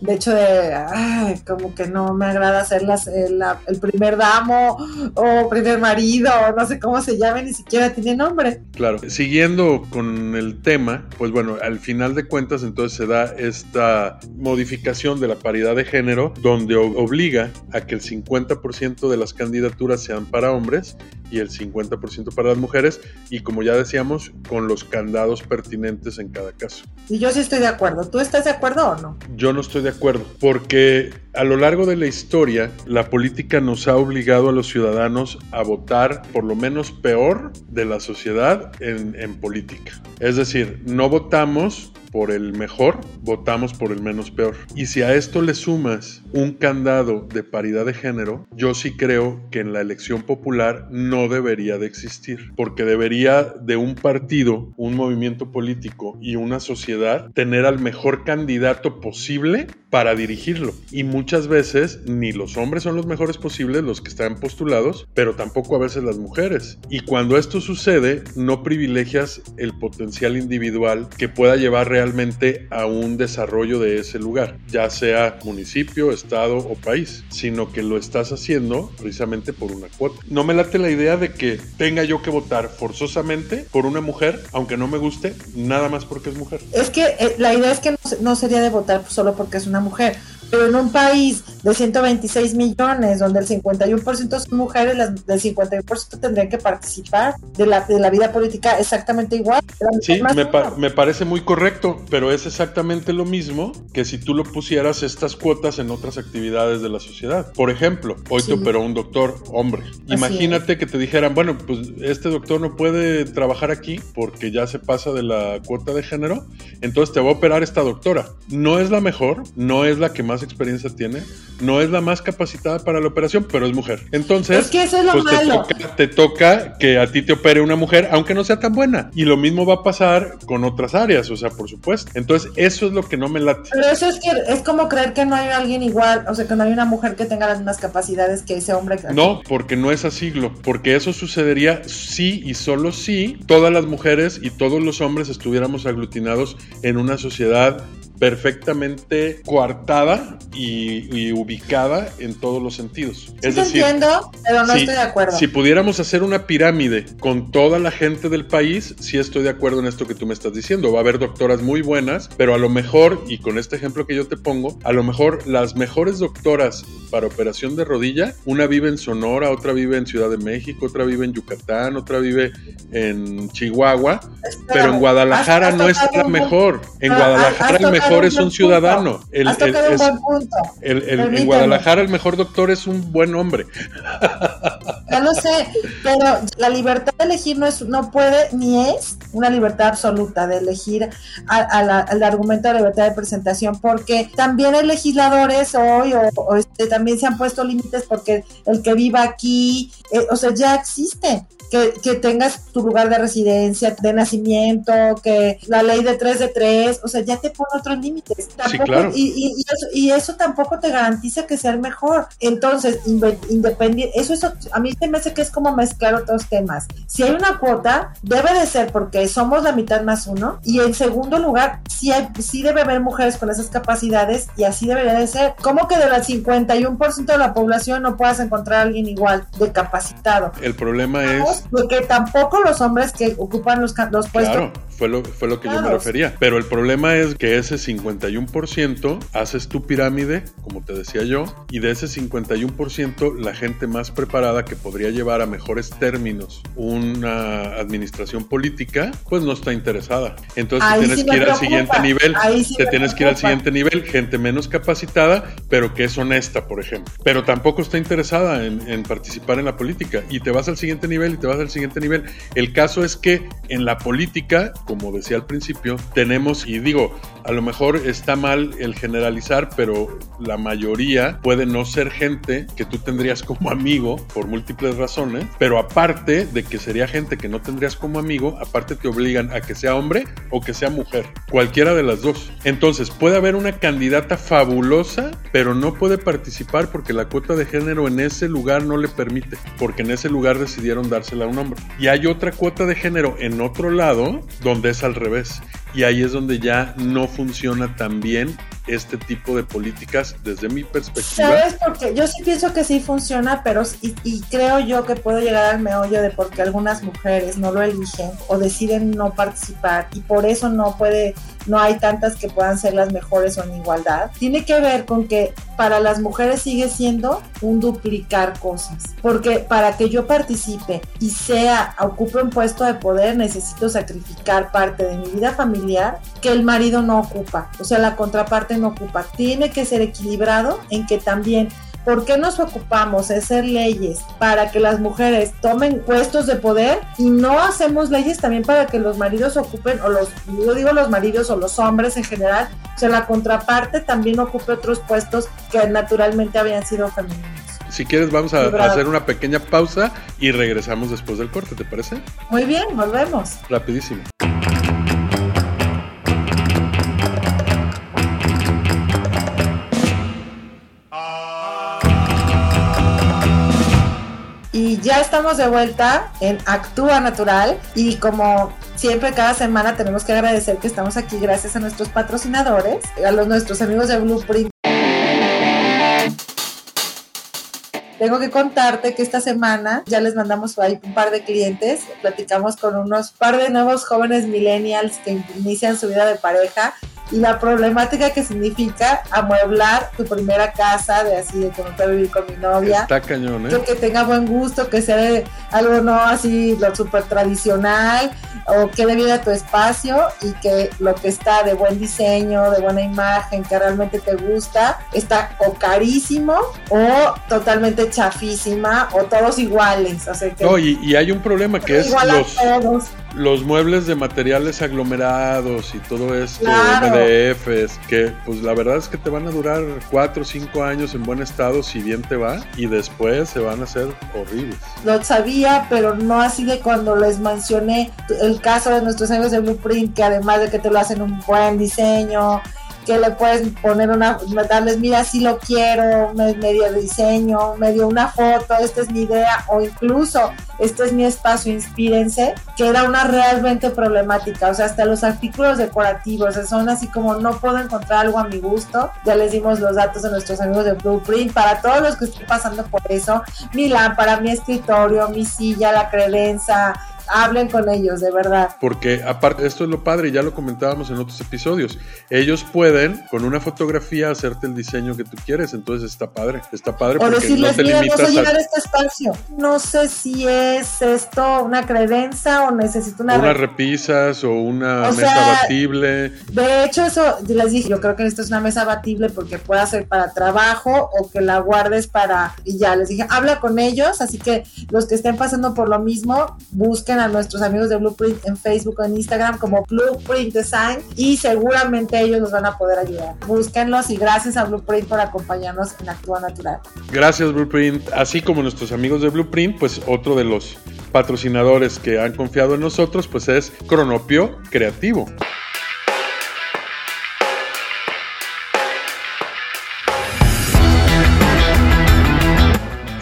de hecho de, ay, como que no me agrada ser el, el, primer damo o primer marido, o no sé cómo se llame, ni siquiera tiene nombre. Claro, siguiendo con el tema, pues bueno, al final de cuentas entonces se da esta modificación de la paridad de género, donde obliga a que el 50% de las candidaturas sean para hombres y el 50% para las mujeres, y como ya decíamos, con los candados pertinentes en cada caso. Y yo sí estoy de acuerdo. ¿Tú estás de acuerdo o no? Yo no estoy de acuerdo, porque a lo largo de la historia, la política nos ha obligado a los ciudadanos a votar por lo menos peor de la sociedad en política. Es decir, no votamos por el mejor, votamos por el menos peor. Y si a esto le sumas un candado de paridad de género, yo sí creo que en la elección popular no debería de existir, porque debería de un partido, un movimiento político y una sociedad tener al mejor candidato posible para dirigirlo. Y muchas veces ni los hombres son los mejores posibles, los que están postulados, pero tampoco a veces las mujeres. Y cuando esto sucede, no privilegias el potencial individual que pueda llevar realmente a un desarrollo de ese lugar, ya sea municipio, o país, sino que lo estás haciendo precisamente por una cuota. No me late la idea de que tenga yo que votar forzosamente por una mujer, aunque no me guste, nada más porque es mujer. Es que eh, la idea es que no, no sería de votar solo porque es una mujer pero en un país de 126 millones, donde el 51% son mujeres, las del 51% tendrían que participar de la, de la vida política exactamente igual. Sí, me, me, parece muy correcto, pero es exactamente lo mismo que si tú lo pusieras estas cuotas en otras actividades de la sociedad. Por ejemplo, hoy te operó un doctor hombre. Imagínate que te dijeran, bueno, pues este doctor no puede trabajar aquí porque ya se pasa de la cuota de género, entonces te va a operar esta doctora. No es la mejor, no es la que más experiencia tiene, no es la más capacitada para la operación, pero es mujer. Entonces, pues Te, toca, que a ti te opere una mujer, aunque no sea tan buena. Y lo mismo va a pasar con otras áreas, o sea, por supuesto. Entonces, eso es lo que no me late. Pero eso es que es como creer que no hay alguien igual, o sea, que no hay una mujer que tenga las mismas capacidades que ese hombre. No, porque no es así, porque eso sucedería si y solo si todas las mujeres y todos los hombres estuviéramos aglutinados en una sociedad perfectamente coartada y, ubicada en todos los sentidos. es decir, entiendo, pero no estoy de acuerdo. Si pudiéramos hacer una pirámide con toda la gente del país, sí estoy de acuerdo en esto que tú me estás diciendo. Va a haber doctoras muy buenas, pero a lo mejor, y con este ejemplo que yo te pongo, a lo mejor las mejores doctoras para operación de rodilla, una vive en Sonora, otra vive en Ciudad de México, otra vive en Yucatán, otra vive en Chihuahua, pero en Guadalajara no es la mejor. En ah, Guadalajara el mejor es un ciudadano. El, en Guadalajara el mejor doctor es un buen hombre. Ya lo sé, pero la libertad de elegir no es, no puede ni es una libertad absoluta de elegir al argumento de libertad de presentación, porque también hay legisladores hoy o, este, también se han puesto límites porque el que viva aquí, eh, o sea, ya existe que, que, tengas tu lugar de residencia, de nacimiento, que la ley de 3 de 3, o sea, ya te pone otros límites. y, y, eso, tampoco te garantiza que sea el mejor. Entonces, independiente, eso, eso a mí se me hace que es como mezclar otros temas. Si hay una cuota, debe de ser porque somos la mitad más uno. Y en segundo lugar, sí, hay, sí debe haber mujeres con esas capacidades y así debería de ser. ¿Cómo que de la 51% de la población no puedas encontrar a alguien igual de capacitado? El problema es porque tampoco los hombres que ocupan los, los puestos. Claro, fue lo, fue lo que yo me refería. Pero el problema es que ese 51% haces tu pirámide, como te decía yo, y de ese 51% la gente más preparada que podría llevar a mejores términos una administración política, pues no está interesada. Entonces tienes que ir al siguiente nivel. te tienes que ir al siguiente nivel, gente menos capacitada, pero que es honesta, por ejemplo. Pero tampoco está interesada en, en participar en la política. Y te vas al siguiente nivel y te vas al siguiente nivel. El caso es que en la política, como decía al principio, tenemos, y digo, a lo mejor está mal el generalizar, pero la mayoría puede no ser gente que tú tendrías como amigo por múltiples razones, pero aparte de que sería gente que no tendrías como amigo, aparte te obligan a que sea hombre o que sea mujer, cualquiera de las dos. Entonces puede haber una candidata fabulosa, pero no puede participar porque la cuota de género en ese lugar no le permite, porque en ese lugar decidieron dársela a un hombre. Y hay otra cuota de género en otro lado donde es al revés y ahí es donde ya no funciona tan bien este tipo de políticas desde mi perspectiva. ¿Sabes? Porque yo sí pienso que sí funciona, pero y, creo yo que puedo llegar al meollo de por qué algunas mujeres no lo eligen o deciden no participar y por eso no puede, no hay tantas que puedan ser las mejores o en igualdad. Tiene que ver con que para las mujeres sigue siendo un duplicar cosas, porque para que yo participe y sea, ocupe un puesto de poder, necesito sacrificar parte de mi vida familiar que el marido no ocupa, o sea, la contraparte no ocupa. Tiene que ser equilibrado en que también ¿Por qué nos ocupamos de hacer leyes para que las mujeres tomen puestos de poder y no hacemos leyes también para que los maridos ocupen, o los, yo digo los maridos o los hombres en general, o sea, la contraparte también ocupe otros puestos que naturalmente habían sido femeninos? Si quieres, vamos a, hacer una pequeña pausa y regresamos después del corte, ¿te parece? Muy bien, volvemos. Rapidísimo. Y ya estamos de vuelta en Actúa Natural y como siempre cada semana tenemos que agradecer que estamos aquí gracias a nuestros patrocinadores, a los nuestros amigos de Blueprint. Tengo que contarte que esta semana ya les mandamos ahí un par de clientes, platicamos con unos par de nuevos jóvenes millennials que inician su vida de pareja y la problemática que significa amueblar tu primera casa, de así, de como a vivir con mi novia. Está cañón, ¿eh? Que, tenga buen gusto, que sea de algo no así, lo súper tradicional, o que dé vida a tu espacio y que lo que está de buen diseño, de buena imagen, que realmente te gusta, está o carísimo o totalmente chafísima o todos iguales. O sea que no, y, y hay un problema que es los, los muebles de materiales aglomerados y todo esto, MDFs, que pues la verdad es que te van a durar 4 o 5 años en buen estado si bien te va y después se van a hacer horribles. Lo sabía, pero no así de cuando les mencioné el caso de nuestros amigos de Blueprint, que además de que te lo hacen un buen diseño, que le puedes poner una, darles, mira, si lo quiero, medio diseño, medio una foto, esta es mi idea, o incluso, este es mi espacio, inspírense, que era una realmente problemática, o sea, hasta los artículos decorativos, son así como no puedo encontrar algo a mi gusto, ya les dimos los datos de nuestros amigos de Blueprint, para todos los que estén pasando por eso, mi lámpara, mi escritorio, mi silla, la credenza, hablen con ellos, de verdad. Porque aparte, esto es lo padre, ya lo comentábamos en otros episodios, ellos pueden con una fotografía hacerte el diseño que tú quieres, entonces está padre, está padre. O decirles, no mira, no sé llegar a este espacio, no sé si es esto una credencia o necesito una... Unas repisas o una mesa batible. De hecho, eso les dije, yo creo que esto es una mesa batible porque puede ser para trabajo o que la guardes para... Y ya les dije, habla con ellos, así que los que estén pasando por lo mismo, a nuestros amigos de Blueprint en Facebook o en Instagram como Blueprint Design y seguramente ellos nos van a poder ayudar. Búsquenlos y gracias a Blueprint por acompañarnos en Actúa Natural. Gracias Blueprint, así como nuestros amigos de Blueprint, pues otro de los patrocinadores que han confiado en nosotros pues es Cronopio Creativo.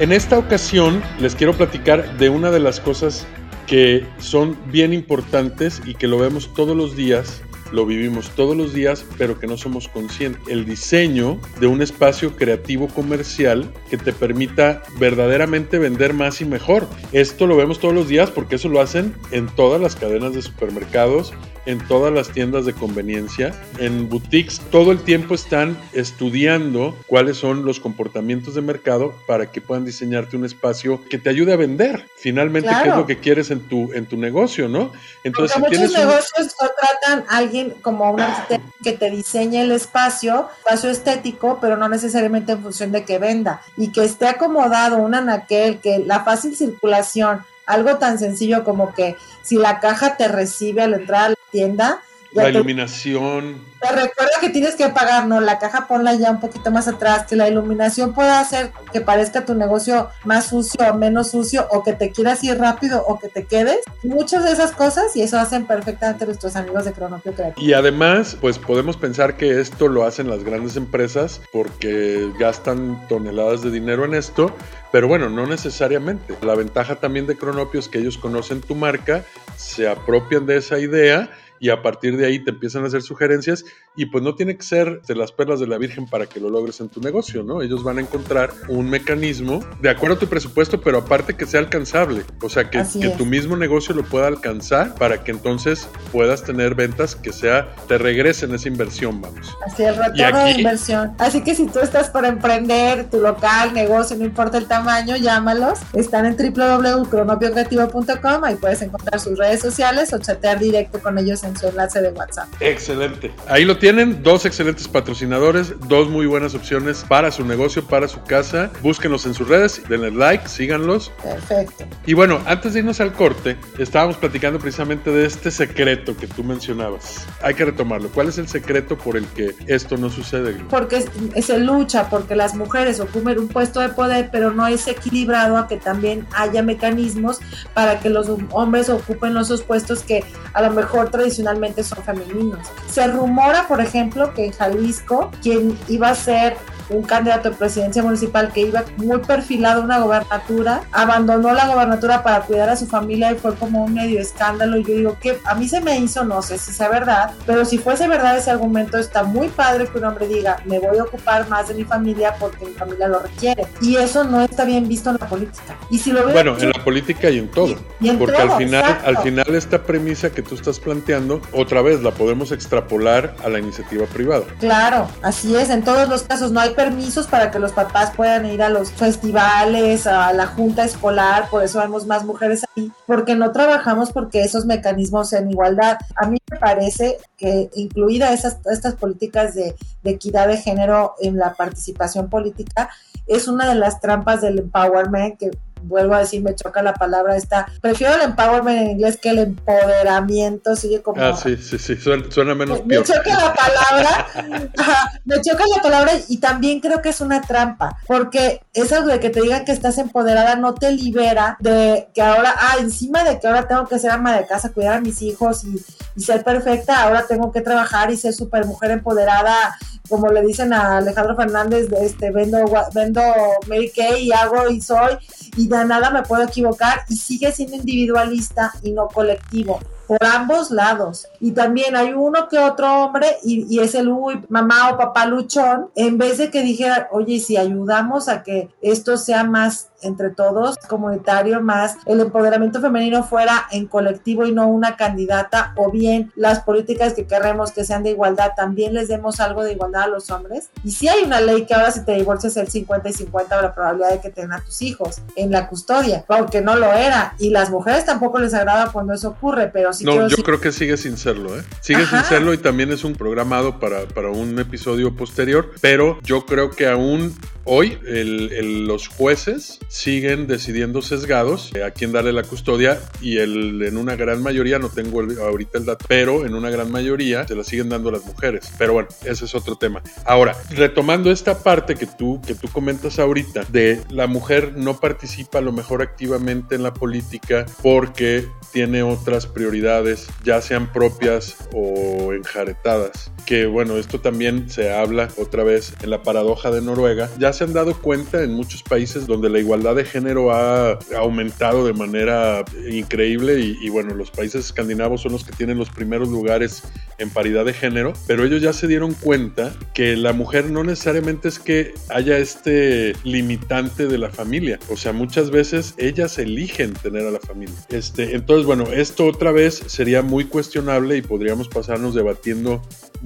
En esta ocasión les quiero platicar de una de las cosas que son bien importantes y que lo vemos todos los días, lo vivimos todos los días, pero que no somos conscientes. El diseño de un espacio creativo comercial que te permita verdaderamente vender más y mejor. Esto lo vemos todos los días porque eso lo hacen en todas las cadenas de supermercados, en todas las tiendas de conveniencia, en boutiques, todo el tiempo están estudiando cuáles son los comportamientos de mercado para que puedan diseñarte un espacio que te ayude a vender. Finalmente, qué es lo que quieres en tu en tu negocio, ¿no? Entonces, muchos negocios contratan a alguien como un arquitecto que te diseñe el espacio, espacio estético, pero no necesariamente en función de que venda. Y que esté acomodado un anaquel, que la fácil circulación, algo tan sencillo como que si la caja te recibe al entrar a la tienda, la iluminación. Te recuerda que tienes que pagar, ¿no? La caja ponla ya un poquito más atrás, que la iluminación pueda hacer que parezca tu negocio más sucio o menos sucio, o que te quieras ir rápido o que te quedes. Muchas de esas cosas y eso hacen perfectamente nuestros amigos de Cronopio Creativo. Y además, pues podemos pensar que esto lo hacen las grandes empresas porque gastan toneladas de dinero en esto, pero bueno, no necesariamente. La ventaja también de Cronopio es que ellos conocen tu marca, se apropian de esa idea y a partir de ahí te empiezan a hacer sugerencias y pues no tiene que ser de las perlas de la Virgen para que lo logres en tu negocio, ¿no? Ellos van a encontrar un mecanismo de acuerdo a tu presupuesto, pero aparte que sea alcanzable, o sea, que, que tu mismo negocio lo pueda alcanzar para que entonces puedas tener ventas que sea, te regresen esa inversión, vamos. Así el retorno de inversión. Así que si tú estás por emprender tu local, negocio, no importa el tamaño, llámalos. Están en www.cronopiocreativo.com, ahí puedes encontrar sus redes sociales o chatear directo con ellos en su enlace de WhatsApp. Excelente. Ahí lo tienen, dos excelentes patrocinadores, dos muy buenas opciones para su negocio, para su casa. Búsquenlos en sus redes, denle like, síganlos. Perfecto. Y bueno, antes de irnos al corte, estábamos platicando precisamente de este secreto que tú mencionabas. Hay que retomarlo. ¿Cuál es el secreto por el que esto no sucede? Porque se lucha porque las mujeres ocupen un puesto de poder, pero no es equilibrado a que también haya mecanismos para que los hombres ocupen esos puestos que a lo mejor tradicionalmente son femeninos. Se rumora, por ejemplo, que en Jalisco quien iba a ser un candidato de presidencia municipal que iba muy perfilado a una gobernatura, abandonó la gobernatura para cuidar a su familia y fue como un medio escándalo. Y yo digo que a mí se me hizo, no sé si sea verdad, pero si fuese verdad ese argumento, está muy padre que un hombre diga, me voy a ocupar más de mi familia porque mi familia lo requiere. Y eso no está bien visto en la política. Y si lo bueno, en la política y en todo. porque al final, al final esta premisa que tú estás planteando, otra vez la podemos extrapolar a la iniciativa privada. Claro, así es. En todos los casos no hay permisos para que los papás puedan ir a los festivales, a la junta escolar, por eso vemos más mujeres ahí, porque no trabajamos porque esos mecanismos en igualdad. A mí me parece que incluida esas, estas políticas de, de equidad de género en la participación política, es una de las trampas del empowerment que vuelvo a decir, me choca la palabra esta. Prefiero el empowerment en inglés que el empoderamiento, sigue como. Ah, sí, sí, sí, suena, menos me, Me choca la palabra, me choca la palabra y también creo que es una trampa, porque eso de que te digan que estás empoderada no te libera de que ahora, ah, encima de que ahora tengo que ser ama de casa, cuidar a mis hijos y, y ser perfecta, ahora tengo que trabajar y ser súper mujer empoderada como le dicen a Alejandro Fernández, de este, vendo, vendo Mary Kay y hago y soy, y de nada me puedo equivocar, y sigue siendo individualista y no colectivo por ambos lados. Y también hay uno que otro hombre, y, y es el uy, mamá o papá luchón, en vez de que dijera, oye, si ayudamos a que esto sea más entre todos, comunitario, más el empoderamiento femenino fuera en colectivo y no una candidata, o bien las políticas que queremos que sean de igualdad, también les demos algo de igualdad a los hombres. Y si hay una ley que ahora si te divorcias el 50 y 50 la probabilidad de que tengan a tus hijos en la custodia, porque no lo era. Y las mujeres tampoco les agrada cuando eso ocurre, pero no, yo creo que sigue sin serlo, ¿eh? Sigue sin serlo y también es un programado para, para un episodio posterior, pero yo creo que aún hoy los jueces siguen decidiendo sesgados a quién darle la custodia y en una gran mayoría, no tengo ahorita el dato, pero en una gran mayoría se la siguen dando las mujeres. Pero bueno, ese es otro tema. Ahora, retomando esta parte que tú, que tú comentas ahorita de la mujer no participa a lo mejor activamente en la política porque tiene otras prioridades, ya sean propias o enjaretadas. Que bueno, esto también se habla otra vez en la paradoja de Noruega. Ya se han dado cuenta en muchos países donde la igualdad de género ha aumentado de manera increíble y, bueno, los países escandinavos son los que tienen los primeros lugares en paridad de género, pero ellos ya se dieron cuenta que la mujer no necesariamente es que haya este limitante de la familia, o sea, muchas veces ellas eligen tener a la familia. Este, entonces, bueno, esto otra vez sería muy cuestionable y podríamos pasarnos debatiendo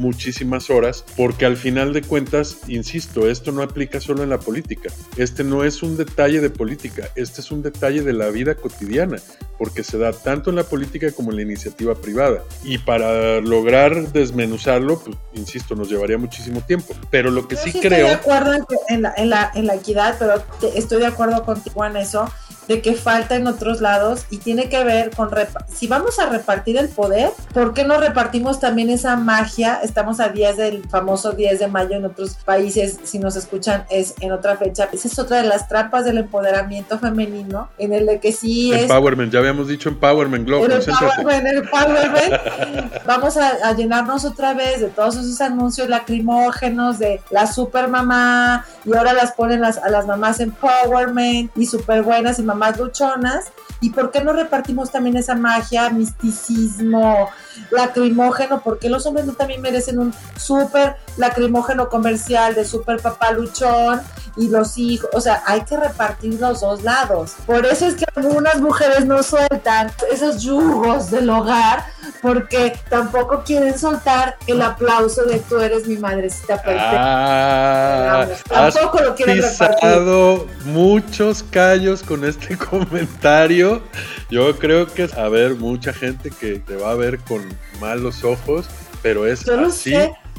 muchísimas horas, porque al final de cuentas, insisto, esto no aplica solo en la política. Este no es un detalle de política, este es un detalle de la vida cotidiana, porque se da tanto en la política como en la iniciativa privada. Y para lograr desmenuzarlo, pues, insisto, nos llevaría muchísimo tiempo. Pero lo que sí, creo... Estoy de acuerdo en, la, en, la, en la equidad, pero estoy de acuerdo contigo en eso de que falta en otros lados y tiene que ver con si vamos a repartir el poder, ¿por qué no repartimos también esa magia? Estamos a días del famoso 10 de mayo en otros países, si nos escuchan es en otra fecha. Esa es otra de las trampas del empoderamiento femenino, en el de que sí es... Empowerment, ya habíamos dicho Empowerment, Globo. El empowerment, el empowerment. vamos a, llenarnos otra vez de todos esos anuncios lacrimógenos de la super mamá y ahora las ponen las, a las mamás empowerment y super buenas y mamás más luchonas. ¿Y por qué no repartimos también esa magia, misticismo, lacrimógeno? porque los hombres no también merecen un súper lacrimógeno comercial de súper papá luchón y los hijos? O sea, hay que repartir los dos lados. Por eso es que algunas mujeres no sueltan esos yugos del hogar porque tampoco quieren soltar el aplauso de tú eres mi madrecita perfecta. Ah, tampoco lo quieren repartir. muchos callos con este comentario. Yo creo que a ver mucha gente que te va a ver con malos ojos, pero es así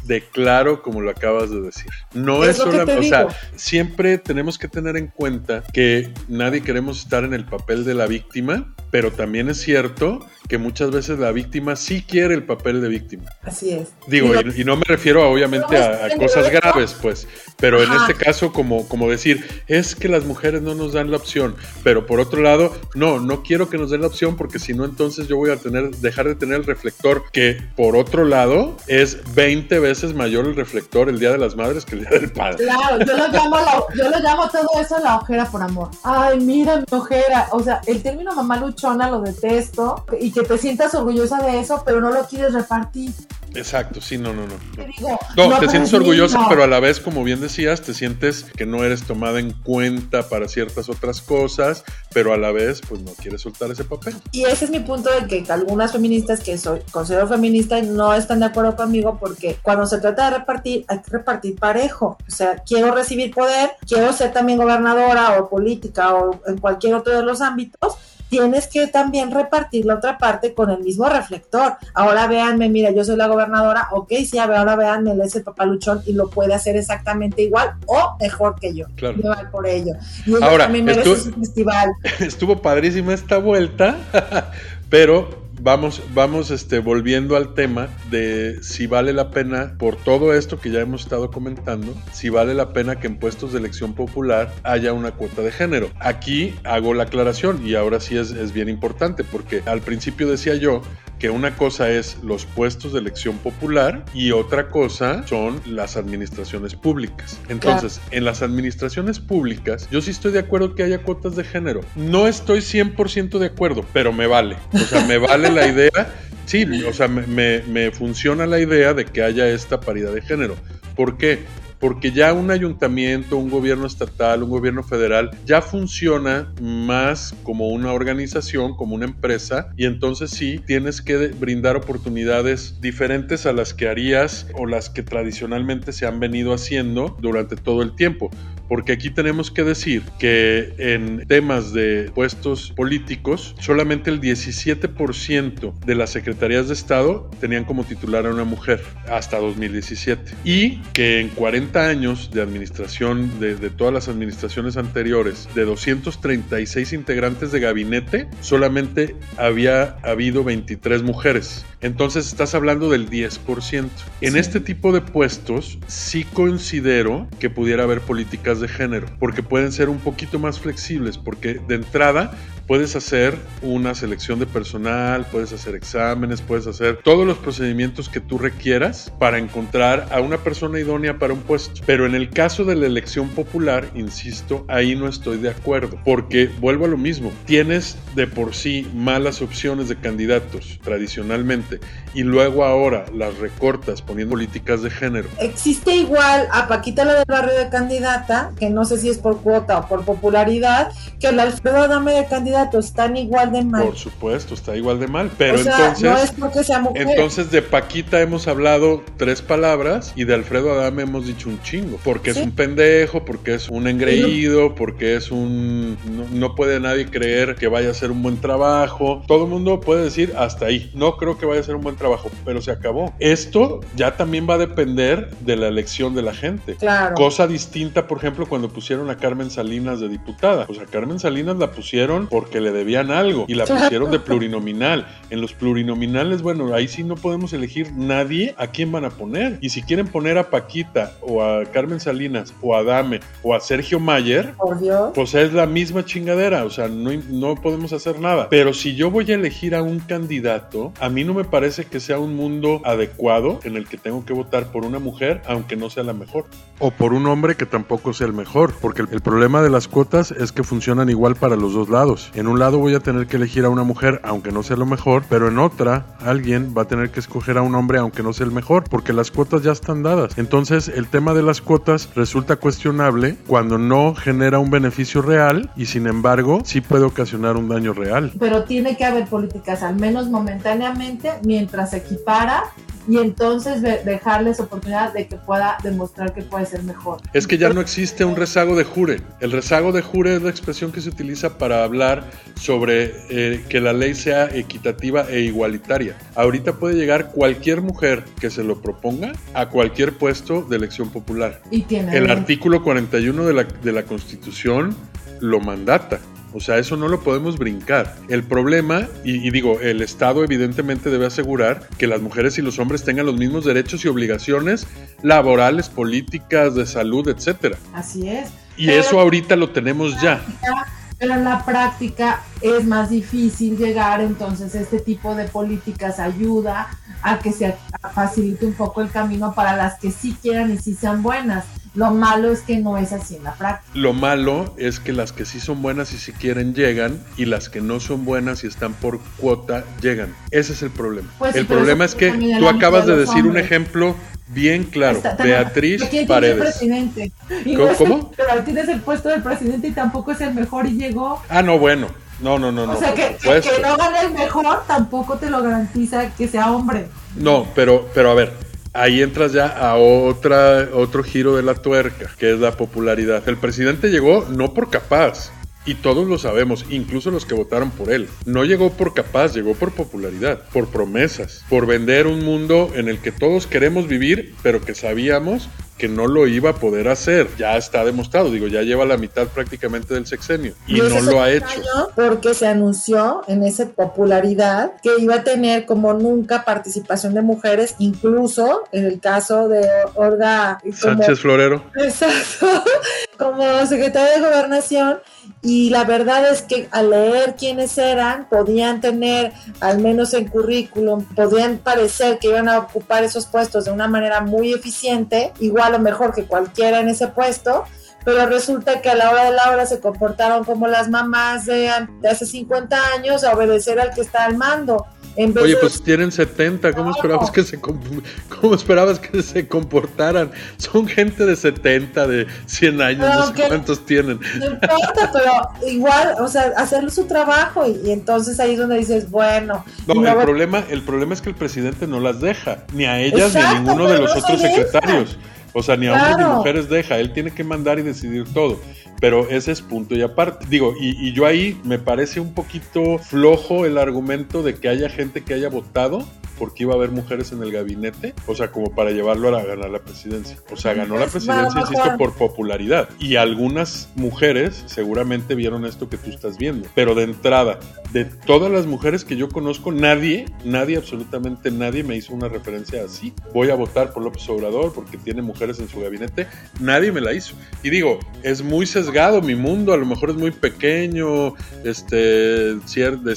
de claro como lo acabas de decir. No es, solamente, o sea, siempre tenemos que tener en cuenta que nadie queremos estar en el papel de la víctima pero también es cierto que muchas veces la víctima sí quiere el papel de víctima. Así es. Digo, y, no me refiero obviamente a, cosas graves, pues, pero en este caso como, como decir, es que las mujeres no nos dan la opción, pero por otro lado, no, no quiero que nos den la opción porque si no entonces yo voy a tener, dejar de tener el reflector, que por otro lado es 20 veces mayor el reflector el Día de las Madres que el Día del Padre. Claro, yo lo llamo, yo lo llamo todo eso la ojera por amor. Ay, mira mi ojera, o sea, el término mamá luchona lo detesto y que te sientas orgullosa de eso, pero no lo quieres repartir. Exacto, sí, no, no, no. no, te sientes orgullosa, pero a la vez, como bien decías, te sientes que no eres tomada en cuenta para ciertas otras cosas, pero a la vez, pues no quieres soltar ese papel. Y ese es mi punto de que algunas feministas que soy, considero feminista no están de acuerdo conmigo porque cuando se trata de repartir, hay que repartir parejo. O sea, quiero recibir poder, quiero ser también gobernadora o política o en cualquier otro de los ámbitos, tienes que también repartir la otra parte con el mismo reflector. Ahora véanme, mira, yo soy la gobernadora, ok, sí, ahora véanme, él es el papaluchón y lo puede hacer exactamente igual o mejor que yo. Claro. por ello. Y ahora, también merece su festival. Estuvo padrísima esta vuelta, pero vamos, vamos este, volviendo al tema de si vale la pena, por todo esto que ya hemos estado comentando, si vale la pena que en puestos de elección popular haya una cuota de género. Aquí hago la aclaración y ahora sí es, es bien importante porque al principio decía yo que una cosa es los puestos de elección popular y otra cosa son las administraciones públicas. Entonces, en las administraciones públicas, yo sí estoy de acuerdo que haya cuotas de género. No estoy 100% de acuerdo, pero me vale. O sea, me vale la idea. Sí, o sea, me, me funciona la idea de que haya esta paridad de género. ¿Por qué? Porque ya un ayuntamiento, un gobierno estatal, un gobierno federal ya funciona más como una organización, como una empresa, y entonces sí tienes que brindar oportunidades diferentes a las que harías o las que tradicionalmente se han venido haciendo durante todo el tiempo porque aquí tenemos que decir que en temas de puestos políticos, solamente el 17% de las secretarías de Estado tenían como titular a una mujer hasta 2017 y que en 40 años de administración de, todas las administraciones anteriores, de 236 integrantes de gabinete, solamente había habido 23 mujeres. Entonces estás hablando del 10%. En este tipo de puestos sí considero que pudiera haber políticas de género, porque pueden ser un poquito más flexibles, porque de entrada puedes hacer una selección de personal, puedes hacer exámenes, puedes hacer todos los procedimientos que tú requieras para encontrar a una persona idónea para un puesto. Pero en el caso de la elección popular, insisto, ahí no estoy de acuerdo, porque vuelvo a lo mismo, tienes de por sí malas opciones de candidatos tradicionalmente y luego ahora las recortas poniendo políticas de género. Existe igual a Paquita la del barrio de candidata, que no sé si es por cuota o por popularidad, que la Alfredo Dame de candidata están igual de mal. Por supuesto, está igual de mal. Pero entonces. Entonces de Paquita hemos hablado tres palabras y de Alfredo Adame hemos dicho un chingo. Porque es un pendejo, porque es un engreído, porque es un. No, puede nadie creer que vaya a hacer un buen trabajo. Todo el mundo puede decir hasta ahí. No creo que vaya a ser un buen trabajo, pero se acabó. Esto ya también va a depender de la elección de la gente. Claro. Cosa distinta, por ejemplo, cuando pusieron a Carmen Salinas de diputada. Pues a Carmen Salinas la pusieron por porque le debían algo y la pusieron de plurinominal. En los plurinominales, bueno, ahí sí no podemos elegir nadie a quién van a poner. Y si quieren poner a Paquita o a Carmen Salinas o a Dame o a Sergio Mayer, pues es la misma chingadera, o sea, no, no podemos hacer nada. Pero si yo voy a elegir a un candidato, a mí no me parece que sea un mundo adecuado en el que tengo que votar por una mujer, aunque no sea la mejor. O por un hombre que tampoco el mejor, porque el problema de las cuotas es que funcionan igual para los dos lados. En un lado voy a tener que elegir a una mujer, aunque no sea lo mejor, pero en otra alguien va a tener que escoger a un hombre, aunque no sea el mejor, porque las cuotas ya están dadas. Entonces el tema de las cuotas resulta cuestionable cuando no genera un beneficio real y sin embargo sí puede ocasionar un daño real. Pero tiene que haber políticas, al menos momentáneamente, mientras equipara y entonces dejarles oportunidad de que pueda demostrar que puede ser mejor. Es que ya no existe un rezago de jure. El rezago de jure es la expresión que se utiliza para hablar sobre eh, que la ley sea equitativa e igualitaria. Ahorita puede llegar cualquier mujer que se lo proponga a cualquier puesto de elección popular. Y tiene el artículo 41 de la, de la Constitución lo mandata. O sea, eso no lo podemos brincar. El problema, y, digo, el Estado evidentemente debe asegurar que las mujeres y los hombres tengan los mismos derechos y obligaciones laborales, políticas, de salud, etcétera. Así es. Y eso ahorita lo tenemos ya. Pero en la práctica es más difícil llegar, entonces este tipo de políticas ayuda a que se facilite un poco el camino para las que sí quieran y sí sean buenas. Lo malo es que no es así en la práctica. Lo malo es que las que sí son buenas y si quieren llegan y las que no son buenas y están por cuota llegan. Ese es el problema. Pues el problema es que tú acabas de decir un ejemplo bien claro. Beatriz Paredes. Presidente. ¿Cómo? Pero tienes el puesto del presidente y tampoco es el mejor y llegó. Ah, no, bueno. No, no, no. O sea, que, que, no gane el mejor tampoco te lo garantiza que sea hombre. No, pero, pero a ver, ahí entras ya a otra, otro giro de la tuerca, que es la popularidad. El presidente llegó no por capaz, y todos lo sabemos, incluso los que votaron por él. No llegó por capaz, llegó por popularidad, por promesas, por vender un mundo en el que todos queremos vivir, pero que sabíamos que no lo iba a poder hacer. Ya está demostrado, digo, ya lleva la mitad prácticamente del sexenio y, no lo ha hecho. Porque se anunció en esa popularidad que iba a tener como nunca participación de mujeres, incluso en el caso de Olga Sánchez Florero. Exacto, como secretaria de gobernación y la verdad es que al leer quiénes eran, podían tener, al menos en currículum, podían parecer que iban a ocupar esos puestos de una manera muy eficiente, igual o mejor que cualquiera en ese puesto, pero resulta que a la hora de la hora se comportaron como las mamás de, de hace 50 años a obedecer al que está al mando. Oye, pues tienen 70, ¿cómo esperabas que se cómo esperabas que se comportaran? Son gente de 70, de 100 años, no sé cuántos tienen. No importa, pero igual, o sea, hacer su trabajo y, entonces ahí es donde dices, bueno. No, el problema, el problema es que el presidente no las deja, ni a ellas ni a ninguno de los otros secretarios. O sea, ni a hombres ni mujeres deja, él tiene que mandar y decidir todo. Pero ese es punto y aparte. Digo, y, y yo ahí me parece un poquito flojo el argumento de que haya gente que haya votado porque iba a haber mujeres en el gabinete, o sea, como para llevarlo a ganar la presidencia. O sea, ganó la presidencia, insisto, por popularidad. Y algunas mujeres seguramente vieron esto que tú estás viendo. Pero de entrada, de todas las mujeres que yo conozco, nadie, nadie, absolutamente nadie me hizo una referencia así. Voy a votar por López Obrador porque tiene mujeres en su gabinete. Nadie me la hizo. Y digo, es muy sesgado mi mundo, a lo mejor es muy pequeño, este, de cierto... de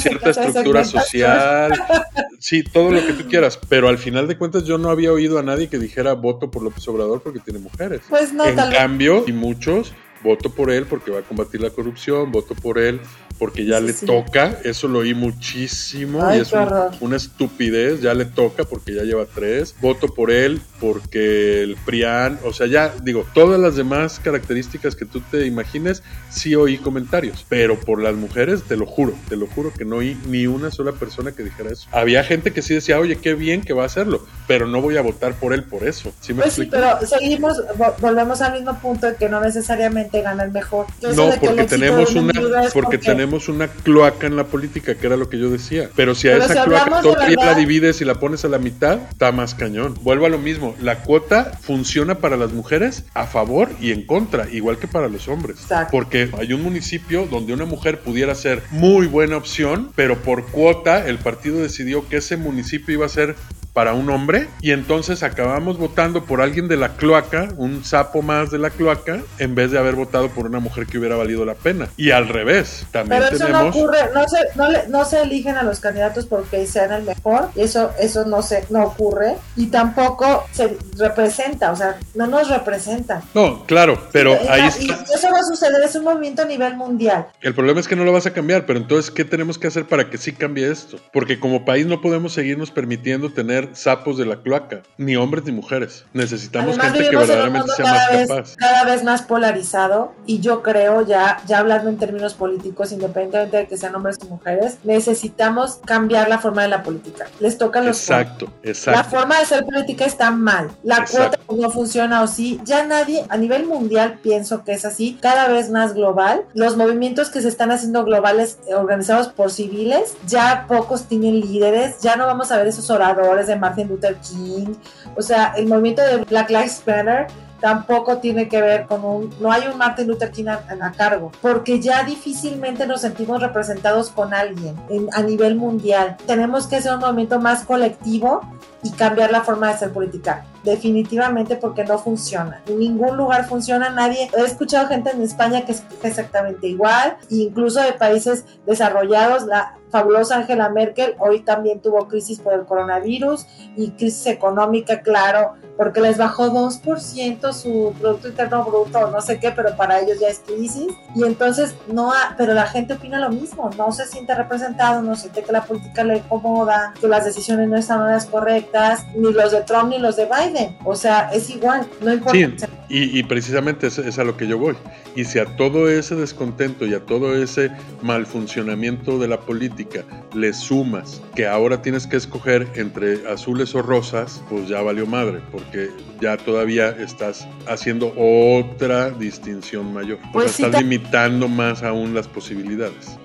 cierta estructura social sí, todo lo que tú quieras, pero al final de cuentas yo no había oído a nadie que dijera voto por López Obrador porque tiene mujeres. Pues no, en cambio, y muchos, voto por él porque va a combatir la corrupción, voto por él porque ya le toca, eso lo oí muchísimo y es una estupidez, ya le toca porque ya lleva tres, voto por él porque el PRIAN, o sea, ya digo, todas las demás características que tú te imagines, sí oí comentarios, pero por las mujeres, te lo juro, te lo juro que no oí ni una sola persona que dijera eso. Había gente que sí decía, oye, qué bien que va a hacerlo, pero no voy a votar por él por eso. ¿Sí me pues sí, pero seguimos, volvemos al mismo punto de que no necesariamente gana el mejor. no, porque tenemos una, porque tenemos tenemos una cloaca en la política, que era lo que yo decía. Pero si a esa cloaca todavía la divides y la pones a la mitad, está más cañón. Vuelvo a lo mismo, la cuota funciona para las mujeres a favor y en contra, igual que para los hombres. Porque hay un municipio donde una mujer pudiera ser muy buena opción, pero por cuota el partido decidió que ese municipio iba a ser para un hombre y entonces acabamos votando por alguien de la cloaca, un sapo más de la cloaca, en vez de haber votado por una mujer que hubiera valido la pena. Y al revés, también Pero eso no ocurre, no se, no, no se eligen a los candidatos porque sean el mejor, eso, eso no, se, no ocurre y tampoco se representa, o sea, no nos representa. No, claro, pero ahí está. Y eso va a suceder, es un movimiento a nivel mundial. El problema es que no lo vas a cambiar, pero entonces, ¿qué tenemos que hacer para que sí cambie esto? Porque como país no podemos seguirnos permitiendo tener sapos de la cloaca, ni hombres ni mujeres. Necesitamos gente que verdaderamente sea más capaz. Cada vez más polarizado y yo creo ya, ya hablando en términos políticos, independientemente de que sean hombres o mujeres, necesitamos cambiar la forma de la política. Les tocan los Exacto, exacto. La forma de ser política está mal. La cuota no funciona o sí. Ya nadie, a nivel mundial, pienso que es así, cada vez más global. Los movimientos que se están haciendo globales, organizados por civiles, ya pocos tienen líderes, ya no vamos a ver esos oradores de Martin Luther King, o sea, el movimiento de Black Lives Matter tampoco tiene que ver con un, no hay un Martin Luther King a, cargo, porque ya difícilmente nos sentimos representados con alguien a nivel mundial. Tenemos que hacer un movimiento más colectivo y cambiar la forma de hacer política. Definitivamente porque no funciona. En ningún lugar funciona. Nadie. He escuchado gente en España que es exactamente igual. Incluso de países desarrollados. La fabulosa Angela Merkel hoy también tuvo crisis por el coronavirus y crisis económica, claro, porque les bajó 2% su Producto Interno Bruto, no sé qué, pero para ellos ya es crisis. Y entonces, no, pero la gente opina lo mismo, no se siente representado, no siente que la política le incomoda, que las decisiones no están las correctas, ni los de Trump ni los de Biden. O sea, es igual, no importa. Sí, y, precisamente es, es a lo que yo voy. Y si a todo ese descontento y a todo ese mal funcionamiento de la política le sumas que ahora tienes que escoger entre azules o rosas, pues ya valió madre, porque ya todavía estás haciendo otra distinción mayor. Pues estás limitando más aún las posibilidades.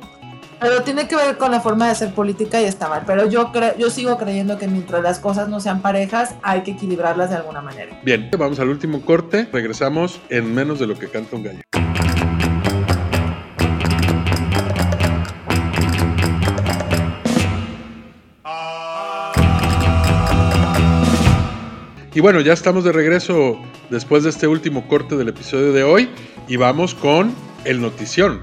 Pero tiene que ver con la forma de hacer política y está mal. Pero yo creo, yo sigo creyendo que mientras las cosas no sean parejas, hay que equilibrarlas de alguna manera. Bien, vamos al último corte. Regresamos en menos de lo que canta un gallo. Y bueno, ya estamos de regreso después de este último corte del episodio de hoy y vamos con el notición.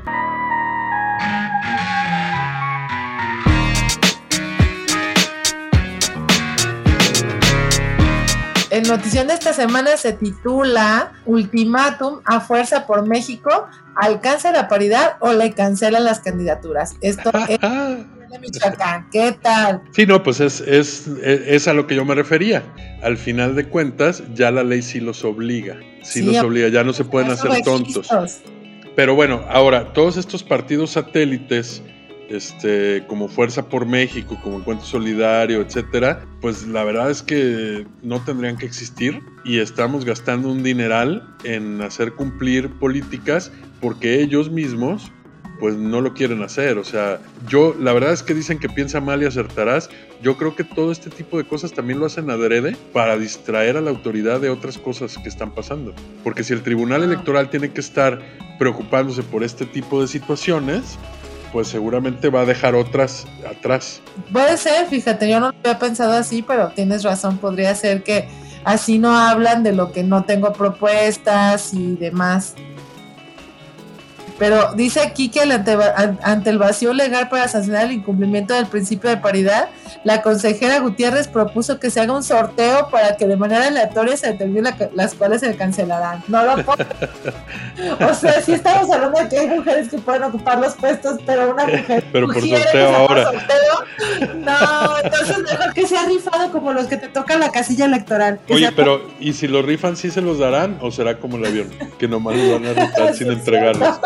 Notición de esta semana se titula Ultimátum a fuerza por México, alcanza la paridad o le cancelan las candidaturas. Esto es de Michoacán. ¿Qué tal? Sí, no, pues es, es, es, a lo que yo me refería. Al final de cuentas, ya la ley sí los obliga. Sí, los obliga, ya no se pueden hacer tontos. Pero bueno, ahora, todos estos partidos satélites este, como Fuerza por México, como Encuentro Solidario, etcétera, pues la verdad es que no tendrían que existir y estamos gastando un dineral en hacer cumplir políticas porque ellos mismos pues no lo quieren hacer. O sea, yo, la verdad es que dicen que piensa mal y acertarás. Yo creo que todo este tipo de cosas también lo hacen adrede para distraer a la autoridad de otras cosas que están pasando. Porque si el Tribunal Electoral tiene que estar preocupándose por este tipo de situaciones, pues seguramente va a dejar otras atrás. Puede ser, fíjate, yo no lo había pensado así, pero tienes razón, podría ser que así no hablan de lo que no tengo propuestas y demás. Pero dice aquí que ante, el vacío legal para sancionar el incumplimiento del principio de paridad, la consejera Gutiérrez propuso que se haga un sorteo para que de manera aleatoria se determine las cuales se cancelarán. No lo puedo. o sea, sí estamos hablando de que hay mujeres que pueden ocupar los puestos, pero una mujer. pero por sorteo ahora. Sorteo, no, entonces mejor que sea rifado como los que te tocan la casilla electoral. Oye, pero ¿y si los rifan sí se los darán o será como el avión? Que nomás los van a rifar sin entregarlos.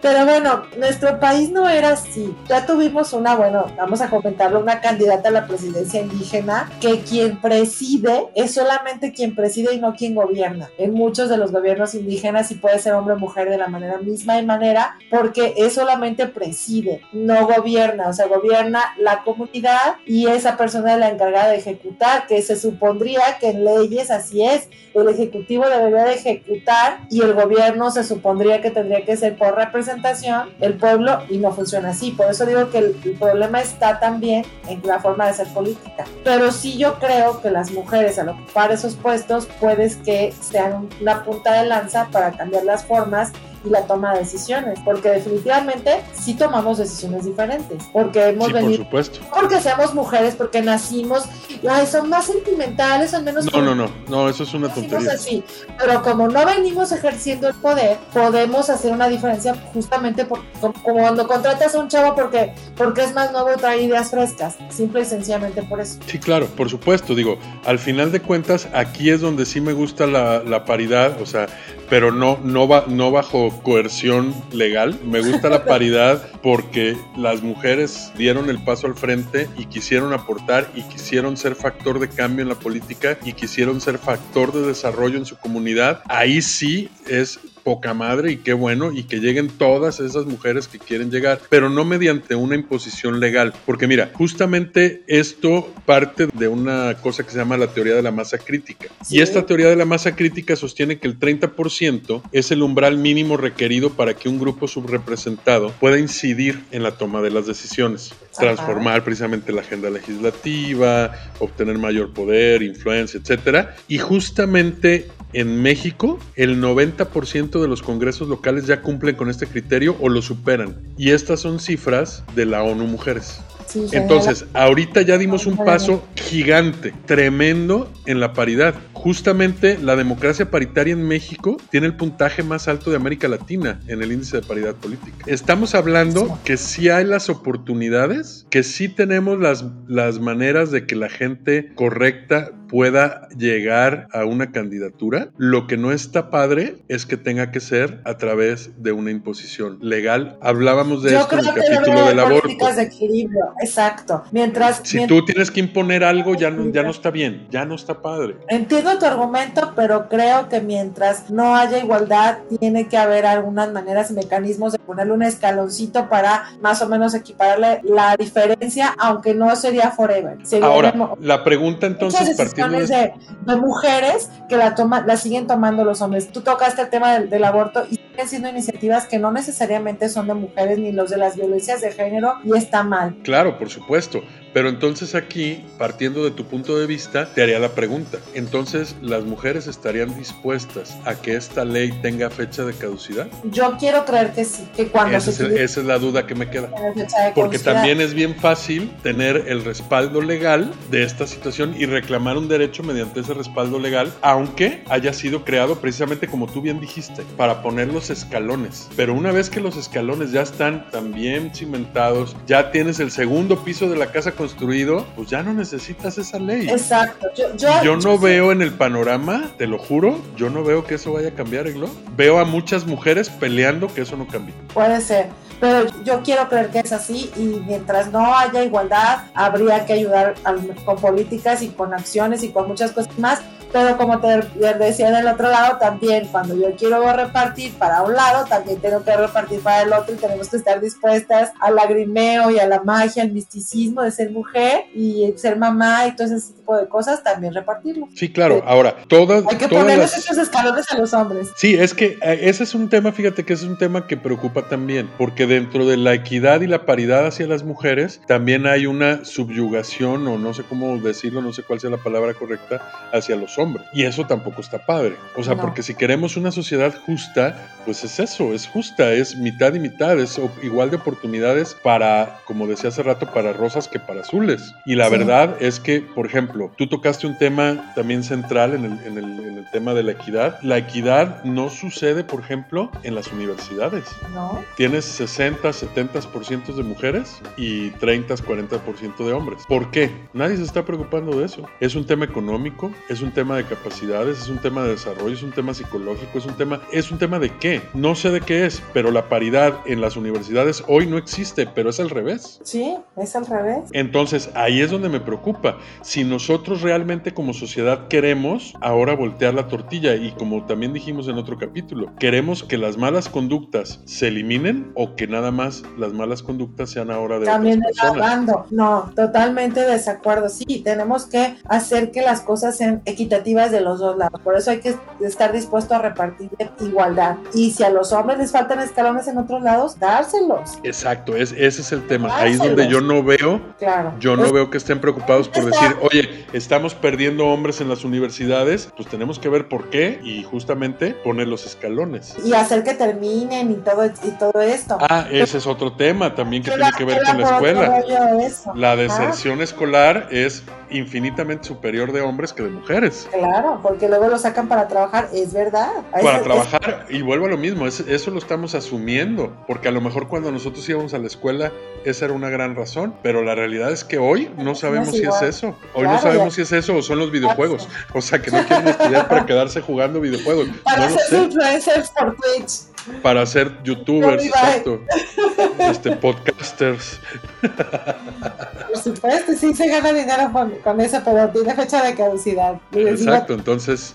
Pero bueno, nuestro país no era así. Ya tuvimos una, bueno, vamos a comentarlo, una candidata a la presidencia indígena que quien preside es solamente quien preside y no quien gobierna. En muchos de los gobiernos indígenas sí puede ser hombre o mujer de la manera misma y manera porque es solamente preside, no gobierna. O sea, gobierna la comunidad y esa persona es la encargada de ejecutar, que se supondría que en leyes así es. El ejecutivo debería de ejecutar y el gobierno se supondría que tendría que ser por representación el pueblo y no funciona así. Por eso digo que el, problema está también en la forma de hacer política. Pero sí yo creo que las mujeres al ocupar esos puestos puedes que sean una punta de lanza para cambiar las formas y la toma de decisiones, porque definitivamente sí tomamos decisiones diferentes, porque hemos venido, por supuesto. porque seamos mujeres, porque nacimos, ay, son más sentimentales, son menos... No, no, no, no, eso es una tontería. Así. Pero como no venimos ejerciendo el poder, podemos hacer una diferencia justamente por, como cuando contratas a un chavo porque, porque es más nuevo trae ideas frescas, simple y sencillamente por eso. Sí, claro, por supuesto, digo, al final de cuentas, aquí es donde sí me gusta la, la paridad, o sea, pero no, no, va, no bajo coerción legal. Me gusta la paridad porque las mujeres dieron el paso al frente y quisieron aportar y quisieron ser factor de cambio en la política y quisieron ser factor de desarrollo en su comunidad. Ahí sí es poca madre y qué bueno y que lleguen todas esas mujeres que quieren llegar, pero no mediante una imposición legal, porque mira, justamente esto parte de una cosa que se llama la teoría de la masa crítica. Y esta teoría de la masa crítica sostiene que el 30% es el umbral mínimo requerido para que un grupo subrepresentado pueda incidir en la toma de las decisiones, transformar precisamente la agenda legislativa, obtener mayor poder, influencia, etcétera. Y justamente en México, el 90% de los congresos locales ya cumplen con este criterio o lo superan. Y estas son cifras de la ONU Mujeres. Entonces, ahorita ya dimos un paso gigante, tremendo en la paridad. Justamente la democracia paritaria en México tiene el puntaje más alto de América Latina en el índice de paridad política. Estamos hablando que sí hay las oportunidades, que sí tenemos las, las maneras de que la gente correcta pueda llegar a una candidatura. Lo que no está padre es que tenga que ser a través de una imposición legal. Hablábamos de esto en el capítulo del aborto. De equilibrio, exacto. Mientras si tú tienes que imponer algo ya no, ya no está bien, ya no está padre. Entiendo tu argumento, pero creo que mientras no haya igualdad tiene que haber algunas maneras y mecanismos de ponerle un escaloncito para más o menos equiparle la diferencia, aunque no sería forever. Ahora, la pregunta entonces de, mujeres que la toma, la siguen tomando los hombres. Tú tocaste el tema del, del aborto y siguen siendo iniciativas que no necesariamente son de mujeres ni los de las violencias de género y está mal. Claro, por supuesto. Pero entonces aquí, partiendo de tu punto de vista, te haría la pregunta. Entonces, ¿las mujeres estarían dispuestas a que esta ley tenga fecha de caducidad? Yo quiero creer que sí, que cuando esa, es, esa es la duda que me queda. Porque también es bien fácil tener el respaldo legal de esta situación y reclamar un derecho mediante ese respaldo legal, aunque haya sido creado precisamente como tú bien dijiste, para poner los escalones. Pero una vez que los escalones ya están también cimentados, ya tienes el segundo piso de la casa con construido, pues ya no necesitas esa ley. Exacto. Yo, no veo en el panorama, te lo juro, yo no veo que eso vaya a cambiar, Eglo. Veo a muchas mujeres peleando que eso no cambie. Puede ser, pero yo quiero creer que es así y mientras no haya igualdad, habría que ayudar con políticas y con acciones y con muchas cosas más pero como te decía del otro lado, también cuando yo quiero repartir para un lado, también tengo que repartir para el otro y tenemos que estar dispuestas al lagrimeo y a la magia, al misticismo de ser mujer y ser mamá y todo ese tipo de cosas, también repartirlo. Sí, claro. Ahora, todas... Hay que ponerles esos escalones a los hombres. Sí, es que eh, ese es un tema, fíjate que ese es un tema que preocupa también, porque dentro de la equidad y la paridad hacia las mujeres, también hay una subyugación, o no sé cómo decirlo, no sé cuál sea la palabra correcta, hacia los hombres y eso tampoco está padre. O sea, porque si queremos una sociedad justa, pues es eso, es justa, es mitad y mitad, es igual de oportunidades para, como decía hace rato, para rosas que para azules. Y la verdad es que, por ejemplo, tú tocaste un tema también central en el, en, el, en el, tema de la equidad. La equidad no sucede, por ejemplo, en las universidades. No. Tienes 60, 70% de mujeres y 30, 40% de hombres. ¿Por qué? Nadie se está preocupando de eso. Es un tema económico, es un tema de capacidades, es un tema de desarrollo, es un tema psicológico, es un tema, es un tema de qué. No sé de qué es, pero la paridad en las universidades hoy no existe, pero es al revés. Sí, es al revés. Entonces, ahí es donde me preocupa. Si nosotros realmente como sociedad queremos ahora voltear la tortilla y como también dijimos en otro capítulo, queremos que las malas conductas se eliminen o que nada más las malas conductas sean ahora de también otras personas. No, totalmente desacuerdo. Sí, tenemos que hacer que las cosas sean equitativas de los dos lados. Por eso hay que estar dispuesto a repartir igualdad. Y si a los hombres les faltan escalones en otros lados, dárselos. Exacto, es, ese es el tema. Ahí es donde yo no veo, claro. yo no veo que estén preocupados por decir, oye, estamos perdiendo hombres en las universidades, pues tenemos que ver por qué y justamente poner los escalones. Y hacer que terminen y todo, y todo esto. Ah, ese es otro tema también que tiene que ver con la escuela. La deserción escolar es infinitamente superior de hombres que de mujeres. Claro, porque luego lo sacan para trabajar, es verdad. Para trabajar, y vuelvo a lo mismo, eso lo estamos asumiendo, porque a lo mejor cuando nosotros íbamos a la escuela, esa era una gran razón, pero la realidad es que hoy no sabemos si es eso. Hoy no sabemos si es eso o son los videojuegos. O sea, que no quieren estudiar para quedarse jugando videojuegos. Para ser influencers por Twitch para ser youtubers, exacto. Este, podcasters. Por supuesto, sí se gana dinero con, eso, pero tiene fecha de caducidad. Exacto, entonces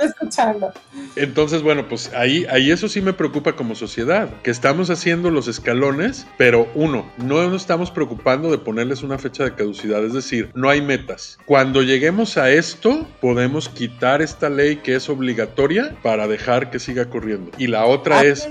escuchando. Entonces, bueno, pues ahí, ahí eso sí me preocupa como sociedad, que estamos haciendo los escalones, pero uno, no nos estamos preocupando de ponerles una fecha de caducidad, es decir, no hay metas. Cuando lleguemos a esto, podemos quitar esta ley que es obligatoria para dejar que siga corriendo. Y la otra es,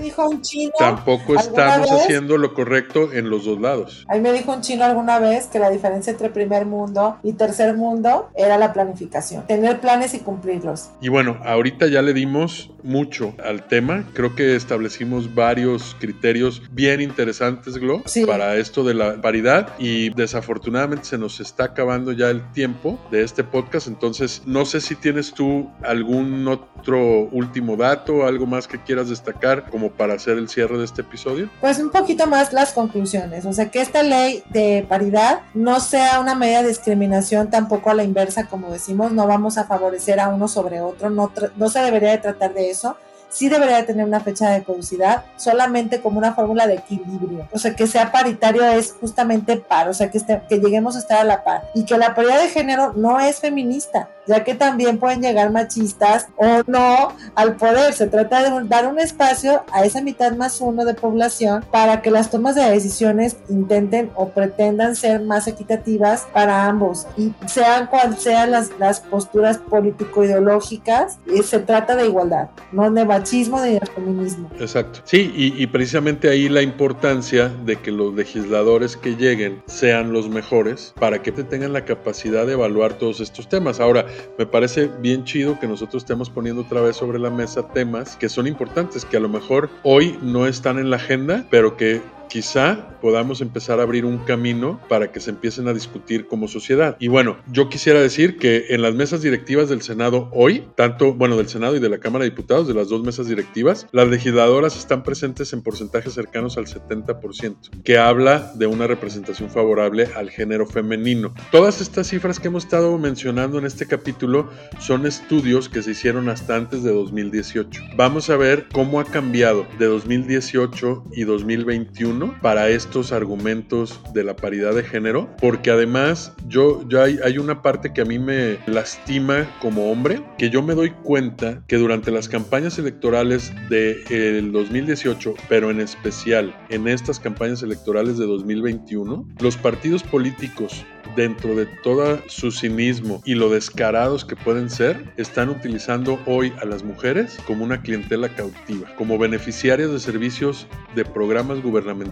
tampoco estamos haciendo lo correcto en los dos lados. Ahí me dijo un chino alguna vez que la diferencia entre primer mundo y tercer mundo era la planificación, tener planes y cumplirlos. Y bueno, ahorita ya le dimos mucho al tema, creo que establecimos varios criterios bien interesantes, Glo, para esto de la paridad. Y desafortunadamente se nos está acabando ya el tiempo de este podcast, entonces no sé si tienes tú algún otro último dato, algo más que quieras destacar como para hacer el cierre de este episodio. Pues un poquito más las conclusiones, o sea que esta ley de paridad no sea una medida de discriminación tampoco a la inversa, como decimos, no vamos a favorecer a uno sobre otro, no, no se debería de tratar de eso sí debería tener una fecha de caducidad solamente como una fórmula de equilibrio. O sea, que sea paritario es justamente par, o sea, que, que lleguemos a estar a la par. Y que la paridad de género no es feminista, ya que también pueden llegar machistas o no al poder. Se trata de dar un espacio a esa mitad más uno de población para que las tomas de decisiones intenten o pretendan ser más equitativas para ambos y sean cuales sean las, las posturas político-ideológicas, se trata de igualdad, no de machismo ni del feminismo. Exacto. Sí, y, y precisamente ahí la importancia de que los legisladores que lleguen sean los mejores para que tengan la capacidad de evaluar todos estos temas. Ahora, me parece bien chido que nosotros estemos poniendo otra vez sobre la mesa temas que son importantes, que a lo mejor hoy no están en la agenda, pero que quizá podamos empezar a abrir un camino para que se empiecen a discutir como sociedad. Y bueno, yo quisiera decir que en las mesas directivas del Senado hoy, tanto, bueno, del Senado y de la Cámara de Diputados, de las dos mesas directivas, las legisladoras están presentes en porcentajes cercanos al 70%, que habla de una representación favorable al género femenino. Todas estas cifras que hemos estado mencionando en este capítulo son estudios que se hicieron hasta antes de 2018. Vamos a ver cómo ha cambiado de 2018 y 2021 para estos argumentos de la paridad de género, porque además yo, hay, hay una parte que a mí me lastima como hombre, que yo me doy cuenta que durante las campañas electorales del de 2018, pero en especial en estas campañas electorales de 2021, los partidos políticos dentro de todo su cinismo y lo descarados que pueden ser, están utilizando hoy a las mujeres como una clientela cautiva, como beneficiarias de servicios de programas gubernamentales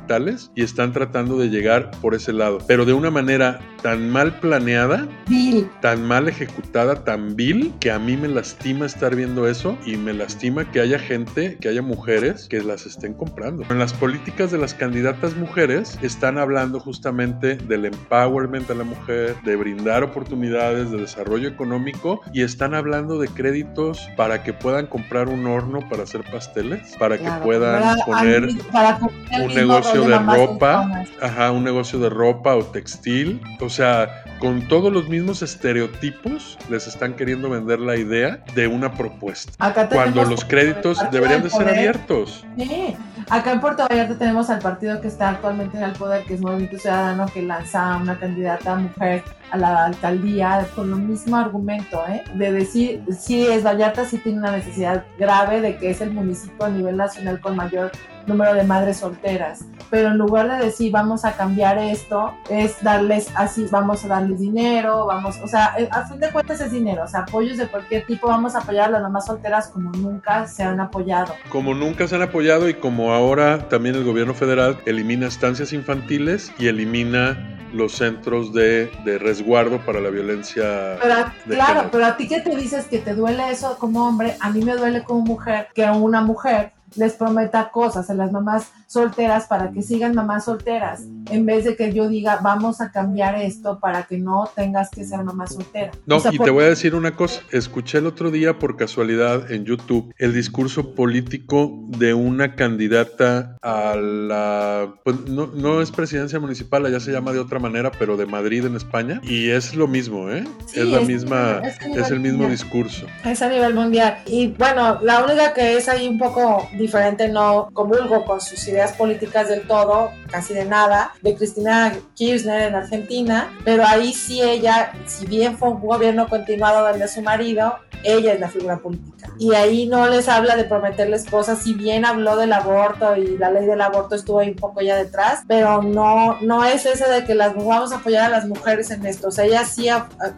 y están tratando de llegar por ese lado, pero de una manera tan mal planeada, tan mal ejecutada, tan vil, que a mí me lastima estar viendo eso y me lastima que haya gente, que haya mujeres que las estén comprando. En las políticas de las candidatas mujeres están hablando justamente del empowerment a la mujer, de brindar oportunidades de desarrollo económico y están hablando de créditos para que puedan comprar un horno para hacer pasteles, para que puedan poner un negocio de ropa, ajá, un negocio de ropa o textil, o sea, con todos los mismos estereotipos les están queriendo vender la idea de una propuesta. cuando los créditos deberían de ser abiertos. Sí. Acá en Puerto Vallarta tenemos al partido que está actualmente en el poder, que es Movimiento Ciudadano, que lanza una candidata mujer a la alcaldía con el mismo argumento, ¿eh? de decir, si es Vallarta, sí tiene una necesidad grave de que es el municipio a nivel nacional con mayor número de madres solteras. Pero en lugar de decir vamos a cambiar esto, es darles así, vamos a darles dinero, vamos, o sea, eh, a fin de cuentas es dinero, o sea, apoyos de cualquier tipo, vamos a apoyar a las mamás solteras como nunca se han apoyado. Como nunca se han apoyado y como ahora también el gobierno federal elimina estancias infantiles y elimina los centros de, de resguardo para la violencia. claro, pero a ti que te dices que te duele eso como hombre, a mí me duele como mujer que a una mujer les prometa cosas a las mamás solteras para que sigan mamás solteras, en vez de que yo diga, vamos a cambiar esto para que no tengas que ser mamá soltera. No, y te voy a decir una cosa, escuché el otro día por casualidad en YouTube el discurso político de una candidata a la, pues no, no es presidencia municipal, allá se llama de otra manera, pero de Madrid en España, y es lo mismo, ¿eh? es la misma, es, el mismo discurso. Es a nivel mundial. Y bueno, la única que es ahí un poco diferente, no comulgo con sus ideas políticas del todo, casi de nada, de Cristina Kirchner en Argentina, pero ahí sí ella, si bien fue un gobierno continuado donde su marido, ella es la figura política. Y ahí no les habla de prometerles cosas, si bien habló del aborto y la ley del aborto estuvo ahí un poco ya detrás, pero no, no es ese de que las vamos a apoyar a las mujeres en esto. O sea, ella sí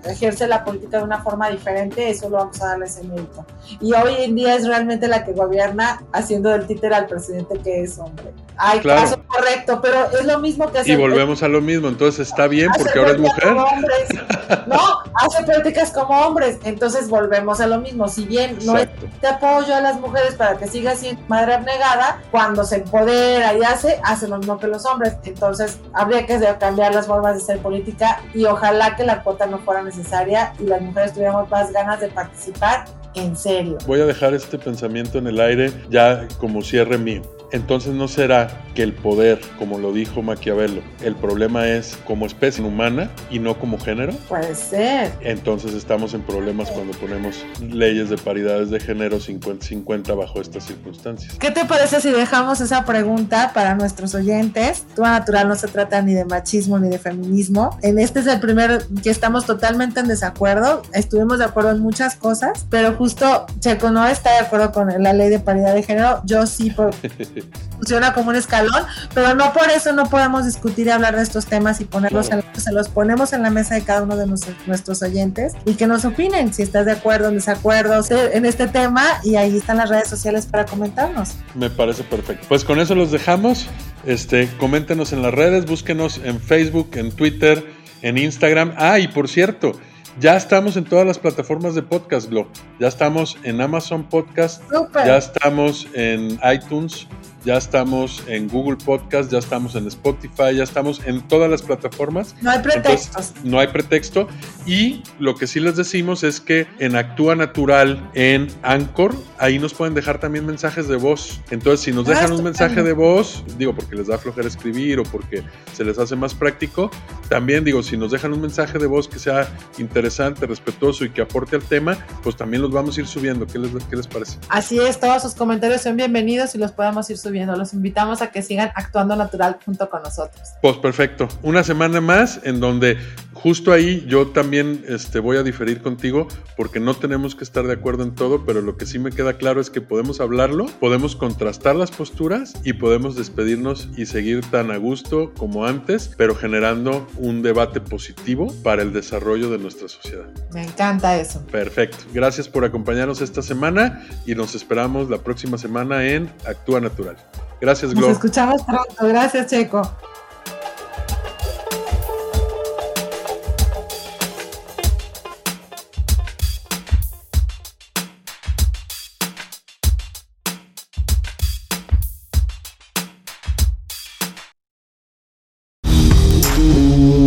ejerce la política de una forma diferente, eso lo vamos a darle ese mérito. Y hoy en día es realmente la que gobierna haciendo del títer al presidente que es hombre. Hay caso correcto, pero es lo mismo que hacer. Y volvemos a lo mismo, entonces está bien porque ahora es mujer. no, hace políticas como hombres, entonces volvemos a lo mismo. Si bien no es te apoyo a las mujeres para que siga siendo madre abnegada, cuando se empodera y hace, hace lo mismo que los hombres. Entonces habría que cambiar las formas de ser política y ojalá que la cuota no fuera necesaria y las mujeres tuviéramos más ganas de participar en serio. Voy a dejar este pensamiento en el aire ya como cierre mío. Entonces no será que el poder, como lo dijo Maquiavelo, el problema es como especie humana y no como género. Puede ser. Entonces estamos en problemas cuando ponemos leyes de paridades de género 50-50 bajo estas circunstancias. ¿Qué te parece si dejamos esa pregunta para nuestros oyentes? Tu natural no se trata ni de machismo ni de feminismo. En este es el primer que estamos totalmente en desacuerdo. Estuvimos de acuerdo en muchas cosas, pero justo Checo no está de acuerdo con la ley de paridad de género. Yo sí, por funciona como un escalón, pero no por eso no podemos discutir y hablar de estos temas y ponerlos en, se los ponemos en la mesa de cada uno de nuestros, oyentes y que nos opinen si estás de acuerdo, en desacuerdo en este tema y ahí están las redes sociales para comentarnos. Me parece perfecto. Pues con eso los dejamos. Este, coméntenos en las redes, búsquenos en Facebook, en Twitter, en Instagram. Ah, y por cierto, ya estamos en todas las plataformas de podcast, Glo. Ya estamos en Amazon Podcast, ya estamos en iTunes, ya estamos en Google Podcast, ya estamos en Spotify, ya estamos en todas las plataformas. No hay pretextos. no hay pretexto. Y lo que sí les decimos es que en Actúa Natural, en Anchor, ahí nos pueden dejar también mensajes de voz. Entonces, si nos ah, dejan un mensaje de voz, digo, porque les da flojera escribir o porque se les hace más práctico, también digo, si nos dejan un mensaje de voz que sea interesante, respetuoso y que aporte al tema, pues también los vamos a ir subiendo. ¿Qué les, qué les parece? Así es, todos sus comentarios son bienvenidos y los podemos ir subiendo los invitamos a que sigan actuando natural junto con nosotros. Pues perfecto. Una semana más en donde justo ahí yo también este, voy a diferir contigo porque no tenemos que estar de acuerdo en todo, pero lo que sí me queda claro es que podemos hablarlo, podemos contrastar las posturas y podemos despedirnos y seguir tan a gusto como antes, pero generando un debate positivo para el desarrollo de nuestra sociedad. Me encanta eso. Perfecto. Gracias por acompañarnos esta semana y nos esperamos la próxima semana en Actúa Natural. Gracias, Glo. Nos escuchamos pronto. Gracias, Checo.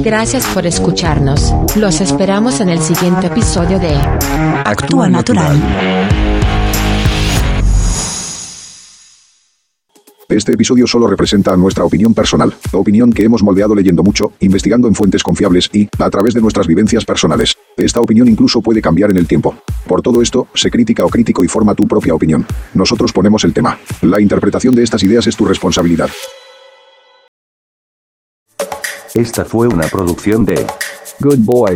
Gracias por escucharnos. Los esperamos en el siguiente episodio de Actúa Natural. Este episodio solo representa nuestra opinión personal, opinión que hemos moldeado leyendo mucho, investigando en fuentes confiables y, a través de nuestras vivencias personales. Esta opinión incluso puede cambiar en el tiempo. Por todo esto, sé crítica o crítico y forma tu propia opinión. Nosotros ponemos el tema. La interpretación de estas ideas es tu responsabilidad. Esta fue una producción de Good Boy.